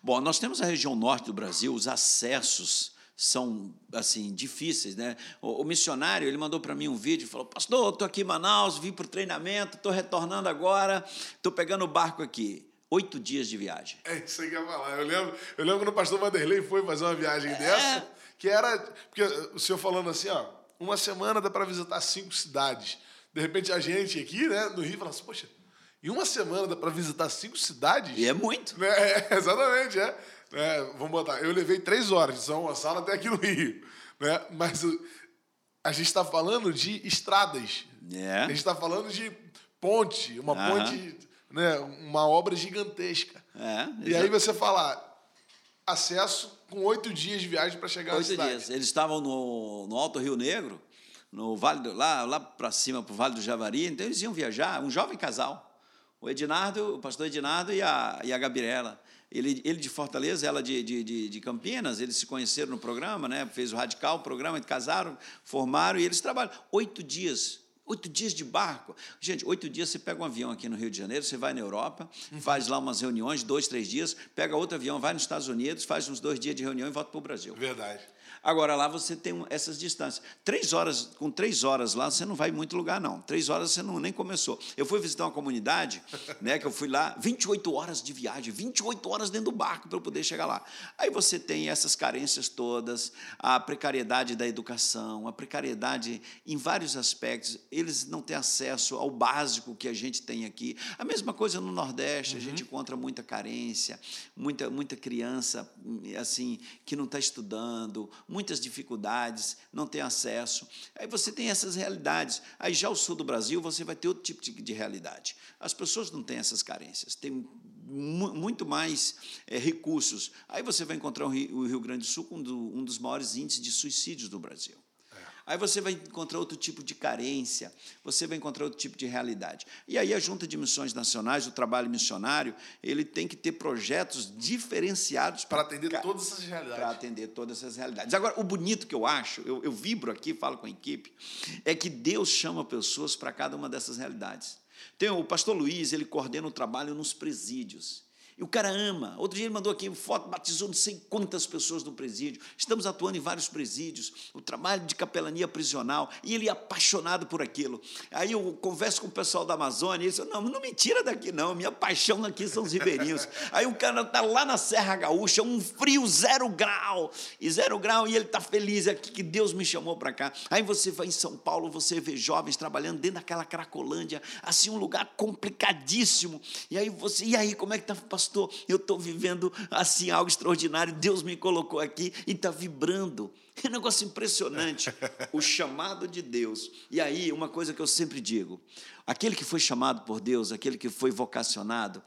Bom, nós temos a região norte do Brasil, os acessos são assim difíceis, né? O, o missionário ele mandou para mim um vídeo, e falou: "Pastor, estou aqui em Manaus, vim para o treinamento, estou retornando agora, estou pegando o barco aqui." Oito dias de viagem. É isso aí que eu ia falar. Eu lembro, eu lembro quando o pastor Vanderlei foi fazer uma viagem é... dessa, que era. Porque o senhor falando assim, ó, uma semana dá para visitar cinco cidades. De repente a gente aqui, né, no Rio, fala assim, poxa, em uma semana dá para visitar cinco cidades? E é muito. Né? É, exatamente, é. é. Vamos botar, eu levei três horas de São Gonçalo até aqui no Rio. Né? Mas a gente está falando de estradas. É. A gente está falando de ponte, uma ponte, né, uma obra gigantesca. É, e aí você fala, acesso com oito dias de viagem para chegar oito à cidade. dias. Eles estavam no, no Alto Rio Negro, no Vale do, lá, lá para cima, para o Vale do Javari, então eles iam viajar, um jovem casal. O Ednardo, o pastor Ednardo e a, e a Gabriela. Ele, ele de Fortaleza, ela de, de, de, Campinas, eles se conheceram no programa, né? fez o Radical, o programa, casaram, formaram e eles trabalham. Oito dias Oito dias de barco. Gente, oito dias você pega um avião aqui no Rio de Janeiro, você vai na Europa, faz lá umas reuniões, dois, três dias, pega outro avião, vai nos Estados Unidos, faz uns dois dias de reunião e volta para o Brasil. Verdade. Agora lá você tem essas distâncias. Três horas, com três horas lá, você não vai em muito lugar, não. Três horas você não, nem começou. Eu fui visitar uma comunidade, né, que eu fui lá, 28 horas de viagem, 28 horas dentro do barco para eu poder chegar lá. Aí você tem essas carências todas, a precariedade da educação, a precariedade em vários aspectos. Eles não têm acesso ao básico que a gente tem aqui. A mesma coisa no Nordeste, uhum. a gente encontra muita carência, muita, muita criança assim que não está estudando, muitas dificuldades, não tem acesso. Aí você tem essas realidades. Aí já o sul do Brasil você vai ter outro tipo de, realidade. As pessoas não têm essas carências, têm muito mais é, recursos. Aí você vai encontrar o Rio, Grande do Sul com um dos maiores índices de suicídios do Brasil. Aí você vai encontrar outro tipo de carência, você vai encontrar outro tipo de realidade. E aí a Junta de Missões Nacionais, o trabalho missionário, ele tem que ter projetos diferenciados para atender todas essas realidades. Para atender todas essas realidades. Agora, o bonito que eu acho, eu, eu vibro aqui, falo com a equipe, é que Deus chama pessoas para cada uma dessas realidades. Tem o pastor Luiz, ele coordena o trabalho nos presídios. E o cara ama. Outro dia ele mandou aqui foto, batizou não sei quantas pessoas no presídio. Estamos atuando em vários presídios, o trabalho de capelania prisional, e ele é apaixonado por aquilo. Aí eu converso com o pessoal da Amazônia, e ele diz, não, não me tira daqui não, minha paixão aqui são os ribeirinhos. Aí o cara está lá na Serra Gaúcha, um frio zero grau, e zero grau, e ele está feliz aqui que Deus me chamou para cá. Aí você vai em São Paulo, você vê jovens trabalhando dentro daquela Cracolândia, assim, um lugar complicadíssimo. E aí você, e aí, como é que está, pastor? Pastor, eu estou vivendo assim algo extraordinário, Deus me colocou aqui e está vibrando. É um negócio impressionante, o chamado de Deus. E aí, uma coisa que eu sempre digo: aquele que foi chamado por Deus, aquele que foi vocacionado,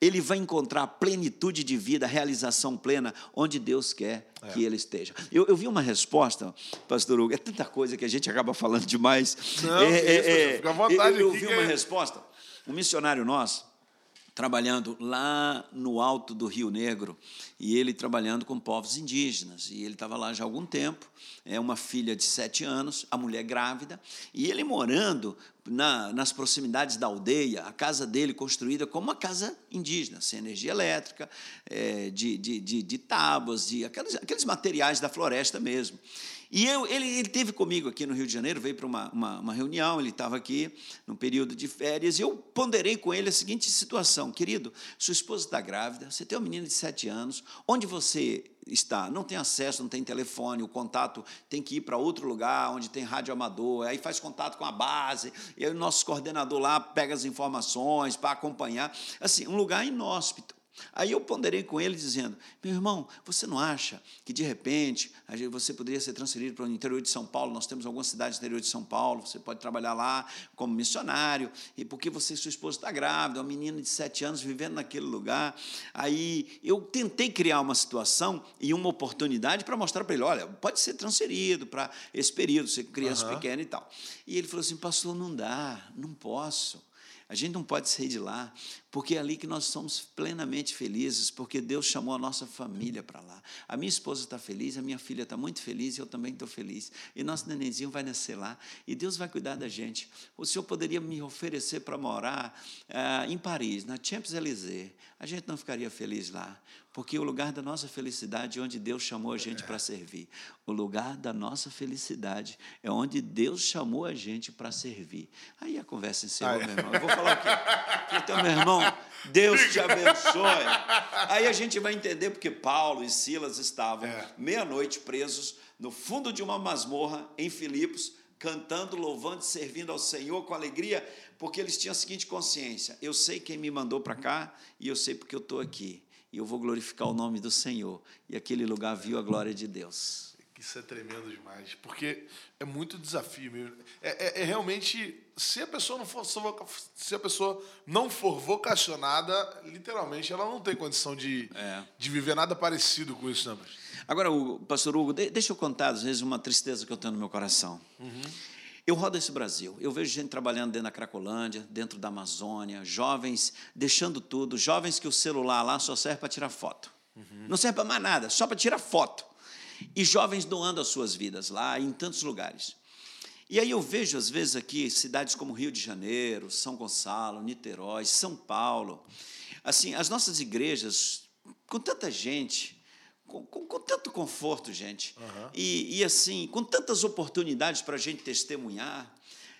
ele vai encontrar plenitude de vida, realização plena, onde Deus quer é. que ele esteja. Eu, eu, vi uma resposta, pastor Hugo, é tanta coisa que a gente acaba falando demais. Não, é, é, é, fica à vontade. Eu, eu vi uma resposta Um missionário nosso, trabalhando lá no alto do Rio Negro, e ele trabalhando com povos indígenas. E ele estava lá já há algum tempo, é uma filha de sete anos, a mulher grávida, e ele morando na, nas proximidades da aldeia, a casa dele construída como uma casa indígena, sem energia elétrica, é, de, de, de, de tábuas, de aqueles, aqueles materiais da floresta mesmo. E eu, ele, teve comigo aqui no Rio de Janeiro, veio para uma, uma, uma, reunião, ele estava aqui no período de férias, e eu ponderei com ele a seguinte situação: querido, sua esposa está grávida, você tem uma menina de sete anos, onde você está? Não tem acesso, não tem telefone, o contato tem que ir para outro lugar, onde tem rádio amador, aí faz contato com a base, e o nosso coordenador lá pega as informações para acompanhar. Assim, um lugar inóspito. Aí eu ponderei com ele dizendo: meu irmão, você não acha que de repente você poderia ser transferido para o interior de São Paulo? Nós temos algumas cidades no interior de São Paulo, você pode trabalhar lá como missionário, e porque você e sua esposa está grávida, uma menina de sete anos vivendo naquele lugar. Aí eu tentei criar uma situação e uma oportunidade para mostrar para ele: olha, pode ser transferido para esse período, ser criança uhum. pequena e tal. E ele falou assim: pastor, não dá, não posso. A gente não pode sair de lá, porque é ali que nós somos plenamente felizes, porque Deus chamou a nossa família para lá. A minha esposa está feliz, a minha filha está muito feliz eu também estou feliz. E nosso nenenzinho vai nascer lá e Deus vai cuidar da gente. O senhor poderia me oferecer para morar uh, em Paris, na Champs-Élysées. A gente não ficaria feliz lá, porque o lugar da nossa felicidade é onde Deus chamou a gente para servir. O lugar da nossa felicidade é onde Deus chamou a gente para servir. Aí a conversa encerrou, meu irmão. Eu vou falar o quê? Então, meu irmão, Deus te abençoe. Aí a gente vai entender porque Paulo e Silas estavam é. meia-noite presos no fundo de uma masmorra em Filipos, cantando, louvando e servindo ao Senhor com alegria, porque eles tinham a seguinte consciência: eu sei quem me mandou para cá e eu sei porque eu estou aqui. E eu vou glorificar o nome do Senhor. E aquele lugar viu a glória de Deus. Isso é tremendo demais, porque é muito desafio mesmo. É, é, é, realmente, se a pessoa não for se a pessoa não for vocacionada, literalmente ela não tem condição de, é. de viver nada parecido com isso, não. Agora, o pastor Hugo, deixa eu contar às vezes uma tristeza que eu tenho no meu coração. Uhum. Eu rodo esse Brasil, eu vejo gente trabalhando dentro da Cracolândia, dentro da Amazônia, jovens deixando tudo, jovens que o celular lá só serve para tirar foto. Uhum. Não serve para mais nada, só para tirar foto e jovens doando as suas vidas lá em tantos lugares. E aí eu vejo, às vezes, aqui cidades como Rio de Janeiro, São Gonçalo, Niterói, São Paulo, assim, as nossas igrejas, com tanta gente, com, com, com tanto conforto, gente, uhum. e, e, assim, com tantas oportunidades para a gente testemunhar,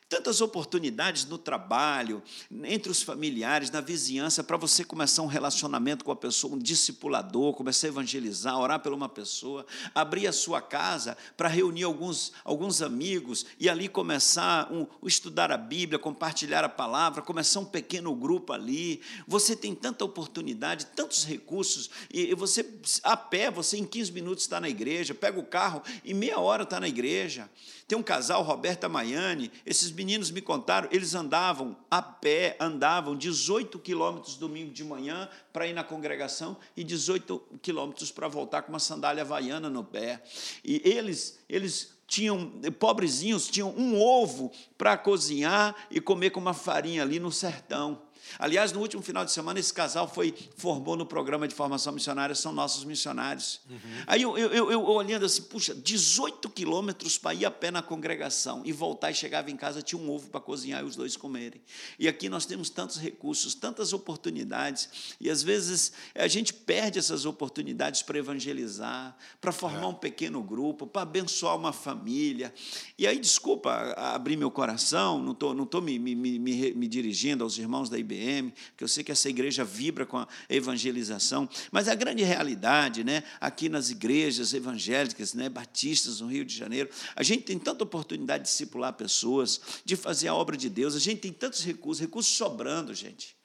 Tantas oportunidades no trabalho, entre os familiares, na vizinhança, para você começar um relacionamento com a pessoa, um discipulador, começar a evangelizar, orar por uma pessoa, abrir a sua casa para reunir alguns, alguns amigos e ali começar um, estudar a Bíblia, compartilhar a palavra, começar um pequeno grupo ali. Você tem tanta oportunidade, tantos recursos, e você, a pé, você em 15 minutos está na igreja, pega o carro e meia hora está na igreja. Tem um casal, Roberta Maiane, esses meninos me contaram, eles andavam a pé, andavam 18 quilômetros domingo de manhã para ir na congregação e 18 quilômetros para voltar com uma sandália havaiana no pé. E eles, eles tinham, pobrezinhos, tinham um ovo para cozinhar e comer com uma farinha ali no sertão. Aliás, no último final de semana, esse casal foi formou no programa de formação missionária, são nossos missionários. Uhum. Aí eu, eu, eu, eu, olhando assim, puxa, 18 quilômetros para ir a pé na congregação e voltar e chegava em casa, tinha um ovo para cozinhar e os dois comerem. E aqui nós temos tantos recursos, tantas oportunidades, e às vezes a gente perde essas oportunidades para evangelizar, para formar é. um pequeno grupo, para abençoar uma família. E aí, desculpa abrir meu coração, não estou não tô me, me, me, me dirigindo aos irmãos da IBM IBM, que eu sei que essa igreja vibra com a evangelização, mas a grande realidade, né, aqui nas igrejas evangélicas, né, batistas no Rio de Janeiro, a gente tem tanta oportunidade de discipular pessoas, de fazer a obra de Deus, a gente tem tantos recursos, recursos sobrando, gente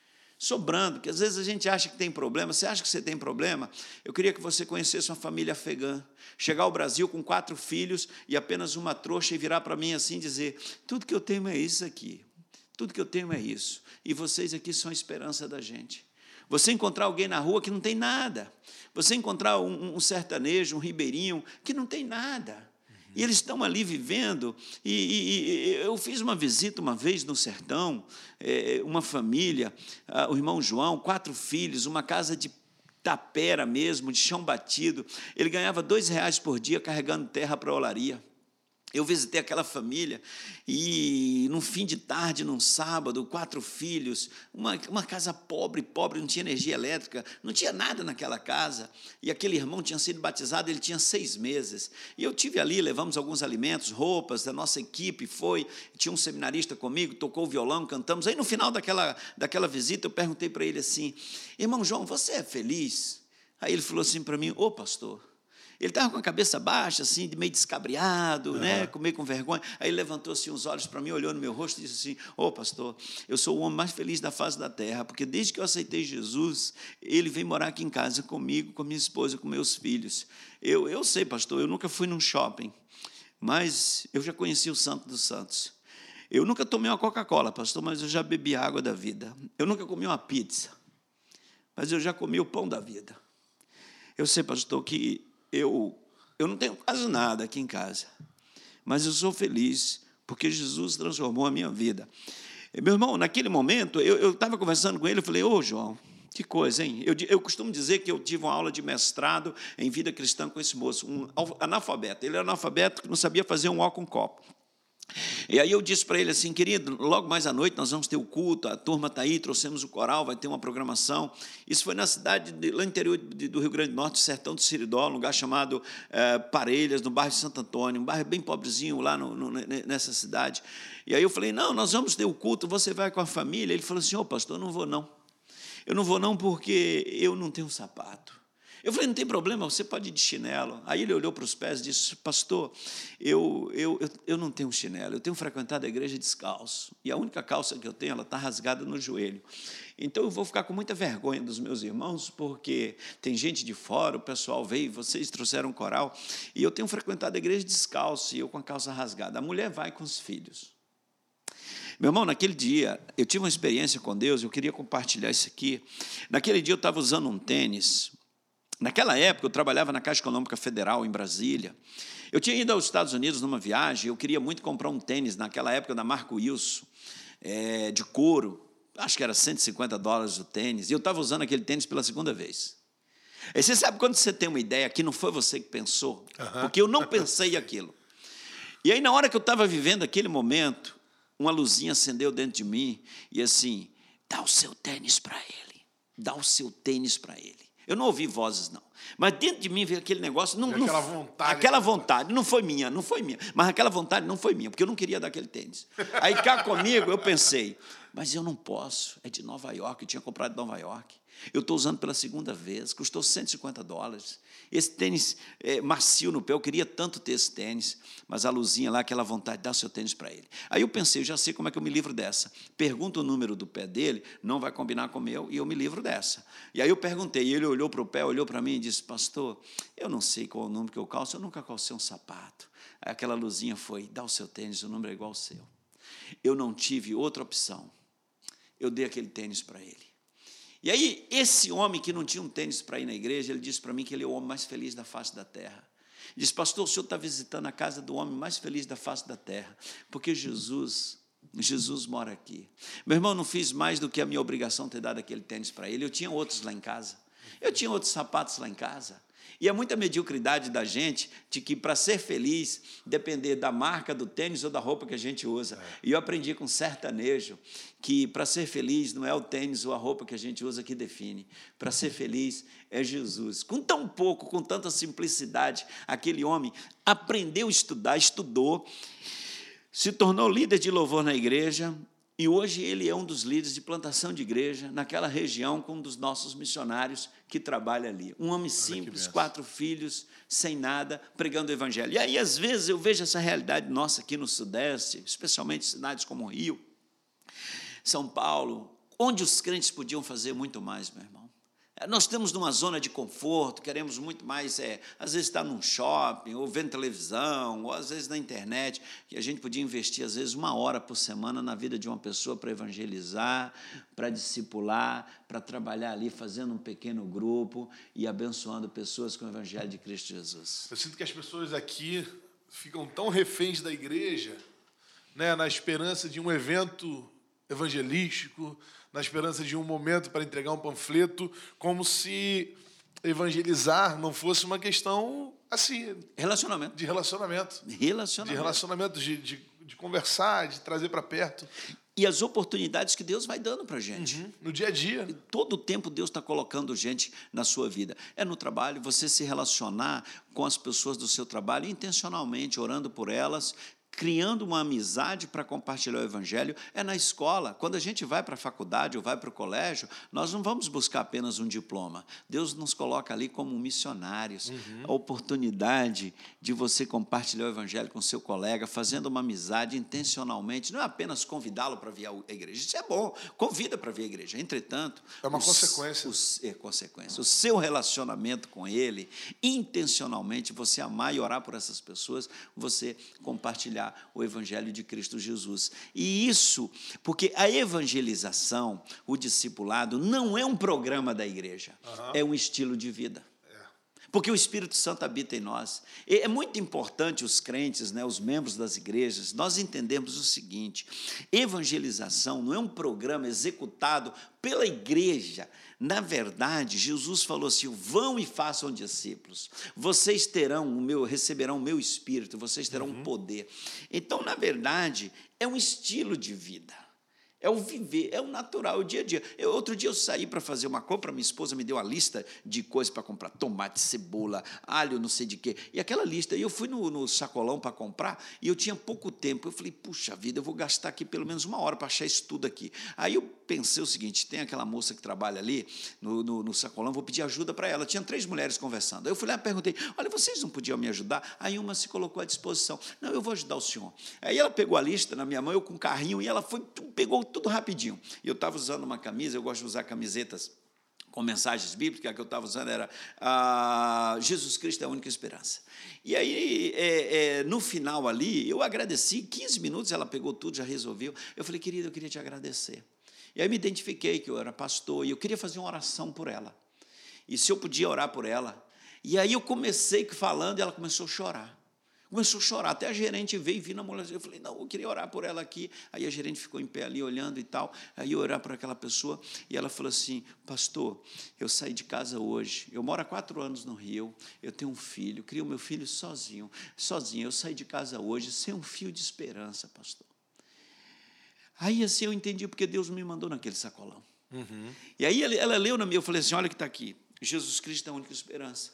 sobrando, que às vezes a gente acha que tem problema. Você acha que você tem problema? Eu queria que você conhecesse uma família afegã. Chegar ao Brasil com quatro filhos e apenas uma trouxa e virar para mim assim e dizer: tudo que eu tenho é isso aqui. Tudo que eu tenho é isso. E vocês aqui são a esperança da gente. Você encontrar alguém na rua que não tem nada. Você encontrar um, um sertanejo, um ribeirinho, que não tem nada. E eles estão ali vivendo. E, e, e, eu fiz uma visita uma vez no sertão, é, uma família, ah, o irmão João, quatro filhos, uma casa de tapera mesmo, de chão batido. Ele ganhava dois reais por dia carregando terra para a olaria. Eu visitei aquela família e, no fim de tarde, num sábado, quatro filhos, uma, uma casa pobre, pobre, não tinha energia elétrica, não tinha nada naquela casa. E aquele irmão tinha sido batizado, ele tinha seis meses. E eu tive ali, levamos alguns alimentos, roupas da nossa equipe, foi. Tinha um seminarista comigo, tocou o violão, cantamos. Aí, no final daquela, daquela visita, eu perguntei para ele assim: Irmão João, você é feliz? Aí ele falou assim para mim: Ô pastor. Ele estava com a cabeça baixa, assim, meio descabriado, uhum. né? meio com vergonha. Aí ele levantou assim, os olhos para mim, olhou no meu rosto e disse assim: Ô oh, pastor, eu sou o homem mais feliz da face da terra, porque desde que eu aceitei Jesus, ele vem morar aqui em casa comigo, com minha esposa, com meus filhos. Eu, eu sei, pastor, eu nunca fui num shopping, mas eu já conheci o Santo dos Santos. Eu nunca tomei uma Coca-Cola, pastor, mas eu já bebi a água da vida. Eu nunca comi uma pizza, mas eu já comi o pão da vida. Eu sei, pastor, que eu, eu não tenho quase nada aqui em casa, mas eu sou feliz porque Jesus transformou a minha vida. Meu irmão, naquele momento, eu estava conversando com ele, eu falei, ô João, que coisa, hein? Eu, eu costumo dizer que eu tive uma aula de mestrado em vida cristã com esse moço, um analfabeto. Ele era analfabeto que não sabia fazer um ó com copo. E aí eu disse para ele assim, querido, logo mais à noite nós vamos ter o culto, a turma está aí, trouxemos o coral, vai ter uma programação. Isso foi na cidade, de, lá no interior do Rio Grande do Norte, sertão do Siridó, um lugar chamado é, Parelhas, no bairro de Santo Antônio, um bairro bem pobrezinho lá no, no, nessa cidade. E aí eu falei, não, nós vamos ter o culto, você vai com a família. Ele falou assim, ô oh, pastor, eu não vou não. Eu não vou não porque eu não tenho sapato. Eu falei, não tem problema, você pode ir de chinelo. Aí ele olhou para os pés e disse, pastor, eu, eu, eu, eu não tenho chinelo, eu tenho frequentado a igreja descalço. E a única calça que eu tenho, ela está rasgada no joelho. Então eu vou ficar com muita vergonha dos meus irmãos, porque tem gente de fora, o pessoal veio, vocês trouxeram um coral, e eu tenho frequentado a igreja descalço, e eu com a calça rasgada. A mulher vai com os filhos. Meu irmão, naquele dia, eu tive uma experiência com Deus, eu queria compartilhar isso aqui. Naquele dia eu estava usando um tênis, Naquela época, eu trabalhava na Caixa Econômica Federal, em Brasília. Eu tinha ido aos Estados Unidos numa viagem, eu queria muito comprar um tênis, naquela época, da Marco Wilson, é, de couro. Acho que era 150 dólares o tênis. E eu estava usando aquele tênis pela segunda vez. E você sabe quando você tem uma ideia que não foi você que pensou? Uhum. Porque eu não pensei aquilo. E aí, na hora que eu estava vivendo aquele momento, uma luzinha acendeu dentro de mim e assim: dá o seu tênis para ele, dá o seu tênis para ele. Eu não ouvi vozes, não. Mas dentro de mim veio aquele negócio. Não, aquela vontade. Aquela vontade. Não foi minha, não foi minha. Mas aquela vontade não foi minha, porque eu não queria dar aquele tênis. Aí cá comigo eu pensei, mas eu não posso. É de Nova York, eu tinha comprado de Nova York. Eu estou usando pela segunda vez, custou 150 dólares. Esse tênis é, macio no pé, eu queria tanto ter esse tênis, mas a luzinha lá, aquela vontade, dá o seu tênis para ele. Aí eu pensei, eu já sei como é que eu me livro dessa. Pergunta o número do pé dele, não vai combinar com o meu, e eu me livro dessa. E aí eu perguntei, e ele olhou para o pé, olhou para mim e disse, pastor, eu não sei qual é o número que eu calço, eu nunca calcei um sapato. Aí aquela luzinha foi, dá o seu tênis, o número é igual ao seu. Eu não tive outra opção. Eu dei aquele tênis para ele. E aí, esse homem que não tinha um tênis para ir na igreja, ele disse para mim que ele é o homem mais feliz da face da terra. Diz, pastor, o senhor está visitando a casa do homem mais feliz da face da terra, porque Jesus, Jesus mora aqui. Meu irmão, não fiz mais do que a minha obrigação ter dado aquele tênis para ele. Eu tinha outros lá em casa. Eu tinha outros sapatos lá em casa. E é muita mediocridade da gente de que para ser feliz depender da marca do tênis ou da roupa que a gente usa. É. E eu aprendi com sertanejo que para ser feliz não é o tênis ou a roupa que a gente usa que define. Para ser feliz é Jesus. Com tão pouco, com tanta simplicidade, aquele homem aprendeu a estudar, estudou, se tornou líder de louvor na igreja, e hoje ele é um dos líderes de plantação de igreja naquela região com um dos nossos missionários que trabalha ali. Um homem simples, quatro filhos, sem nada, pregando o evangelho. E aí, às vezes, eu vejo essa realidade nossa aqui no Sudeste, especialmente cidades como Rio, São Paulo, onde os crentes podiam fazer muito mais, meu irmão. É, nós estamos numa zona de conforto, queremos muito mais, é, às vezes estar num shopping, ou vendo televisão, ou às vezes na internet, que a gente podia investir, às vezes, uma hora por semana na vida de uma pessoa para evangelizar, para discipular, para trabalhar ali, fazendo um pequeno grupo e abençoando pessoas com o Evangelho de Cristo Jesus. Eu sinto que as pessoas aqui ficam tão reféns da igreja, né, na esperança de um evento evangelístico, na esperança de um momento para entregar um panfleto, como se evangelizar não fosse uma questão assim. Relacionamento. De relacionamento. Relacionamento. De relacionamento, de, de, de conversar, de trazer para perto. E as oportunidades que Deus vai dando para a gente. Uhum. No dia a dia. E todo o tempo Deus está colocando gente na sua vida. É no trabalho, você se relacionar com as pessoas do seu trabalho intencionalmente, orando por elas, criando uma amizade para compartilhar o evangelho é na escola. Quando a gente vai para a faculdade ou vai para o colégio, nós não vamos buscar apenas um diploma. Deus nos coloca ali como missionários. Uhum. A oportunidade de você compartilhar o evangelho com seu colega, fazendo uma amizade intencionalmente, não é apenas convidá-lo para vir à igreja. Isso é bom, convida para vir à igreja. Entretanto, é uma os, consequência. Os, é consequência. O seu relacionamento com ele, intencionalmente você amar e orar por essas pessoas, você compartilhar o Evangelho de Cristo Jesus. E isso, porque a evangelização, o discipulado, não é um programa da igreja, uhum. é um estilo de vida. Porque o Espírito Santo habita em nós. E é muito importante os crentes, né, os membros das igrejas, nós entendemos o seguinte: evangelização não é um programa executado pela igreja, na verdade, Jesus falou assim: vão e façam discípulos. Vocês terão o meu, receberão o meu espírito, vocês terão uhum. um poder. Então, na verdade, é um estilo de vida. É o viver, é o natural, é o dia a dia. Eu, outro dia eu saí para fazer uma compra, minha esposa me deu uma lista de coisas para comprar: tomate, cebola, alho, não sei de quê. E aquela lista, eu fui no, no sacolão para comprar e eu tinha pouco tempo. Eu falei, puxa vida, eu vou gastar aqui pelo menos uma hora para achar isso tudo aqui. Aí eu pensei o seguinte: tem aquela moça que trabalha ali no, no, no sacolão, vou pedir ajuda para ela. Tinha três mulheres conversando. Aí eu fui lá e perguntei: olha, vocês não podiam me ajudar? Aí uma se colocou à disposição: não, eu vou ajudar o senhor. Aí ela pegou a lista na minha mão, eu com um carrinho, e ela foi, pegou tudo rapidinho. Eu estava usando uma camisa, eu gosto de usar camisetas com mensagens bíblicas, a que eu estava usando era ah, Jesus Cristo é a única esperança. E aí, é, é, no final ali, eu agradeci, 15 minutos ela pegou tudo, já resolveu. Eu falei, querida, eu queria te agradecer. E aí me identifiquei que eu era pastor e eu queria fazer uma oração por ela. E se eu podia orar por ela. E aí eu comecei falando e ela começou a chorar. Começou a chorar, até a gerente veio e vi na mulher. Eu falei, não, eu queria orar por ela aqui. Aí a gerente ficou em pé ali olhando e tal. Aí eu orar por aquela pessoa e ela falou assim: Pastor, eu saí de casa hoje. Eu moro há quatro anos no Rio. Eu tenho um filho, criei o meu filho sozinho. Sozinho. Eu saí de casa hoje sem um fio de esperança, pastor. Aí assim eu entendi porque Deus me mandou naquele sacolão. Uhum. E aí ela, ela leu na minha, eu falei assim: olha que está aqui. Jesus Cristo é a única esperança.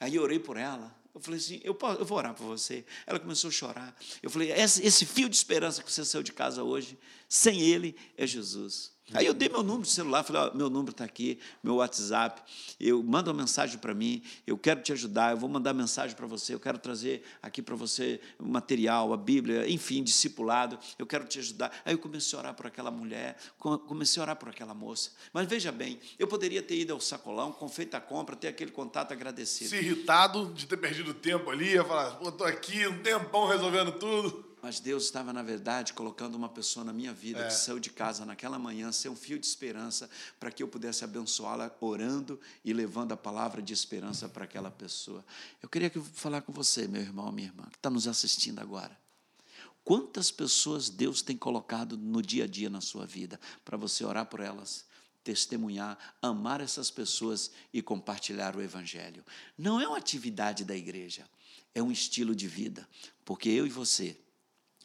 Aí eu orei por ela. Eu falei assim: eu, posso, eu vou orar por você. Ela começou a chorar. Eu falei: esse, esse fio de esperança que você saiu de casa hoje, sem ele é Jesus. Aí eu dei meu número de celular, falei, meu número está aqui, meu WhatsApp, eu mando uma mensagem para mim, eu quero te ajudar, eu vou mandar mensagem para você, eu quero trazer aqui para você o material, a Bíblia, enfim, discipulado, eu quero te ajudar. Aí eu comecei a orar por aquela mulher, comecei a orar por aquela moça. Mas veja bem, eu poderia ter ido ao sacolão, feita a compra, ter aquele contato agradecido. Se irritado de ter perdido tempo ali, ia falar, estou aqui um tempão resolvendo tudo. Mas Deus estava, na verdade, colocando uma pessoa na minha vida é. que saiu de casa naquela manhã sem um fio de esperança para que eu pudesse abençoá-la orando e levando a palavra de esperança para aquela pessoa. Eu queria falar com você, meu irmão, minha irmã, que está nos assistindo agora. Quantas pessoas Deus tem colocado no dia a dia na sua vida para você orar por elas? testemunhar, amar essas pessoas e compartilhar o Evangelho. Não é uma atividade da igreja, é um estilo de vida, porque eu e você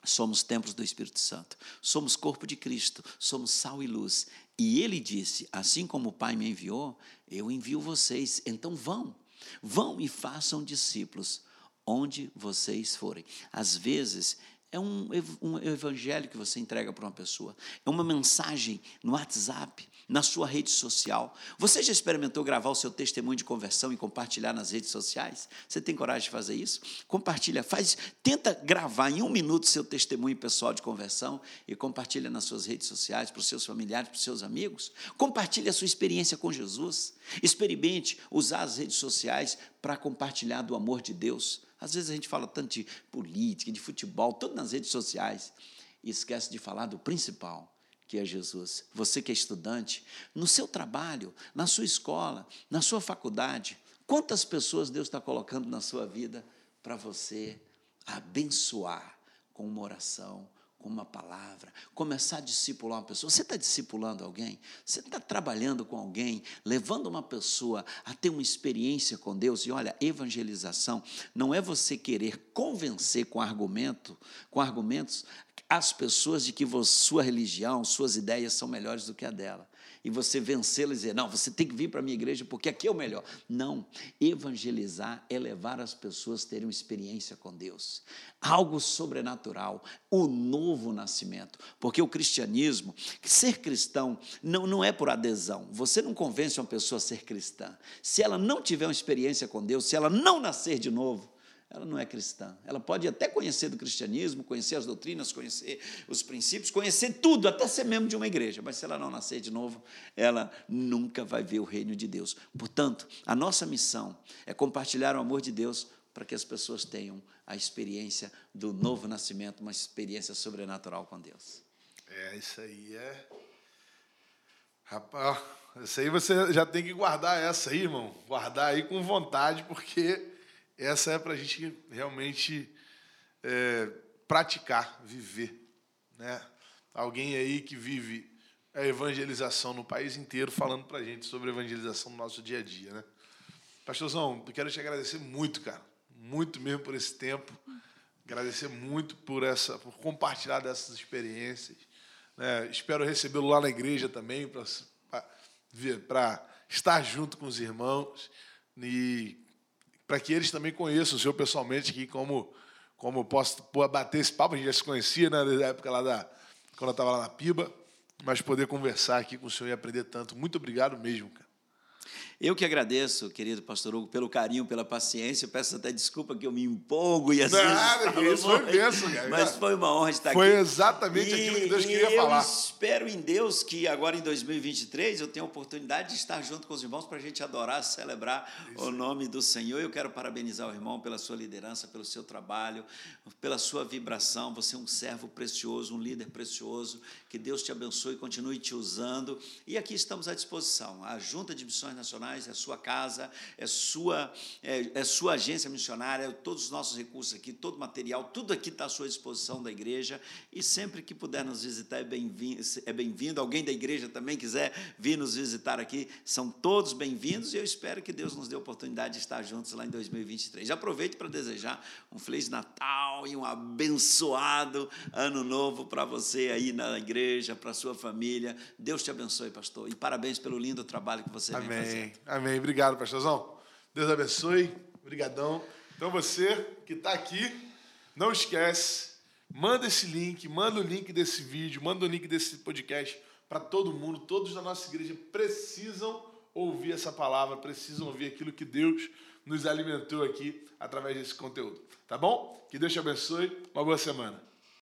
Somos templos do Espírito Santo, somos corpo de Cristo, somos sal e luz. E ele disse: Assim como o Pai me enviou, eu envio vocês. Então vão, vão e façam discípulos onde vocês forem. Às vezes é um, um evangelho que você entrega para uma pessoa, é uma mensagem no WhatsApp, na sua rede social. Você já experimentou gravar o seu testemunho de conversão e compartilhar nas redes sociais? Você tem coragem de fazer isso? Compartilha, faz, tenta gravar em um minuto seu testemunho pessoal de conversão e compartilha nas suas redes sociais, para os seus familiares, para os seus amigos. Compartilhe a sua experiência com Jesus. Experimente usar as redes sociais para compartilhar do amor de Deus. Às vezes a gente fala tanto de política, de futebol, tudo nas redes sociais, e esquece de falar do principal, que é Jesus. Você que é estudante, no seu trabalho, na sua escola, na sua faculdade, quantas pessoas Deus está colocando na sua vida para você abençoar com uma oração, com uma palavra, começar a discipular uma pessoa. Você está discipulando alguém? Você está trabalhando com alguém, levando uma pessoa a ter uma experiência com Deus? E olha, evangelização não é você querer convencer com argumento, com argumentos as pessoas de que sua religião, suas ideias são melhores do que a dela e você vencê-la e dizer, não, você tem que vir para a minha igreja porque aqui é o melhor. Não, evangelizar é levar as pessoas a terem uma experiência com Deus, algo sobrenatural, o novo nascimento. Porque o cristianismo, ser cristão, não, não é por adesão. Você não convence uma pessoa a ser cristã. Se ela não tiver uma experiência com Deus, se ela não nascer de novo, ela não é cristã. Ela pode até conhecer do cristianismo, conhecer as doutrinas, conhecer os princípios, conhecer tudo, até ser membro de uma igreja, mas se ela não nascer de novo, ela nunca vai ver o reino de Deus. Portanto, a nossa missão é compartilhar o amor de Deus para que as pessoas tenham a experiência do novo nascimento, uma experiência sobrenatural com Deus. É, isso aí é. Rapaz, isso aí você já tem que guardar essa aí, irmão. Guardar aí com vontade, porque essa é para a gente realmente é, praticar, viver. Né? Alguém aí que vive a evangelização no país inteiro falando para a gente sobre evangelização no nosso dia a dia. Né? Pastorzão, eu quero te agradecer muito, cara. Muito mesmo por esse tempo. Agradecer muito por, essa, por compartilhar dessas experiências. Né? Espero recebê-lo lá na igreja também para estar junto com os irmãos e para que eles também conheçam o senhor pessoalmente aqui, como, como posso bater esse papo, a gente já se conhecia, né, época lá da, quando eu estava lá na Piba, mas poder conversar aqui com o senhor e aprender tanto. Muito obrigado mesmo, cara. Eu que agradeço, querido pastor Hugo, pelo carinho, pela paciência. Eu peço até desculpa que eu me empolgo e às Nada, vezes. isso foi benção, cara. Mas foi uma honra estar foi aqui. Foi exatamente e, aquilo que Deus queria falar. Eu espero em Deus que agora em 2023 eu tenha a oportunidade de estar junto com os irmãos para a gente adorar, celebrar isso. o nome do Senhor. Eu quero parabenizar o irmão pela sua liderança, pelo seu trabalho, pela sua vibração. Você é um servo precioso, um líder precioso. Que Deus te abençoe e continue te usando. E aqui estamos à disposição. A Junta de Missões Nacionais é sua casa, é sua, é, é sua agência missionária, todos os nossos recursos aqui, todo o material, tudo aqui está à sua disposição da igreja. E sempre que puder nos visitar, é bem-vindo. É bem Alguém da igreja também quiser vir nos visitar aqui, são todos bem-vindos. E eu espero que Deus nos dê a oportunidade de estar juntos lá em 2023. Já aproveito para desejar um Feliz Natal e um abençoado Ano Novo para você aí na igreja, para sua família. Deus te abençoe, pastor. E parabéns pelo lindo trabalho que você Amém. vem fazendo. Amém. Obrigado, pastorzão. Deus abençoe. Obrigadão. Então você que está aqui, não esquece, manda esse link, manda o link desse vídeo, manda o link desse podcast para todo mundo. Todos da nossa igreja precisam ouvir essa palavra, precisam ouvir aquilo que Deus nos alimentou aqui através desse conteúdo. Tá bom? Que Deus te abençoe. Uma boa semana.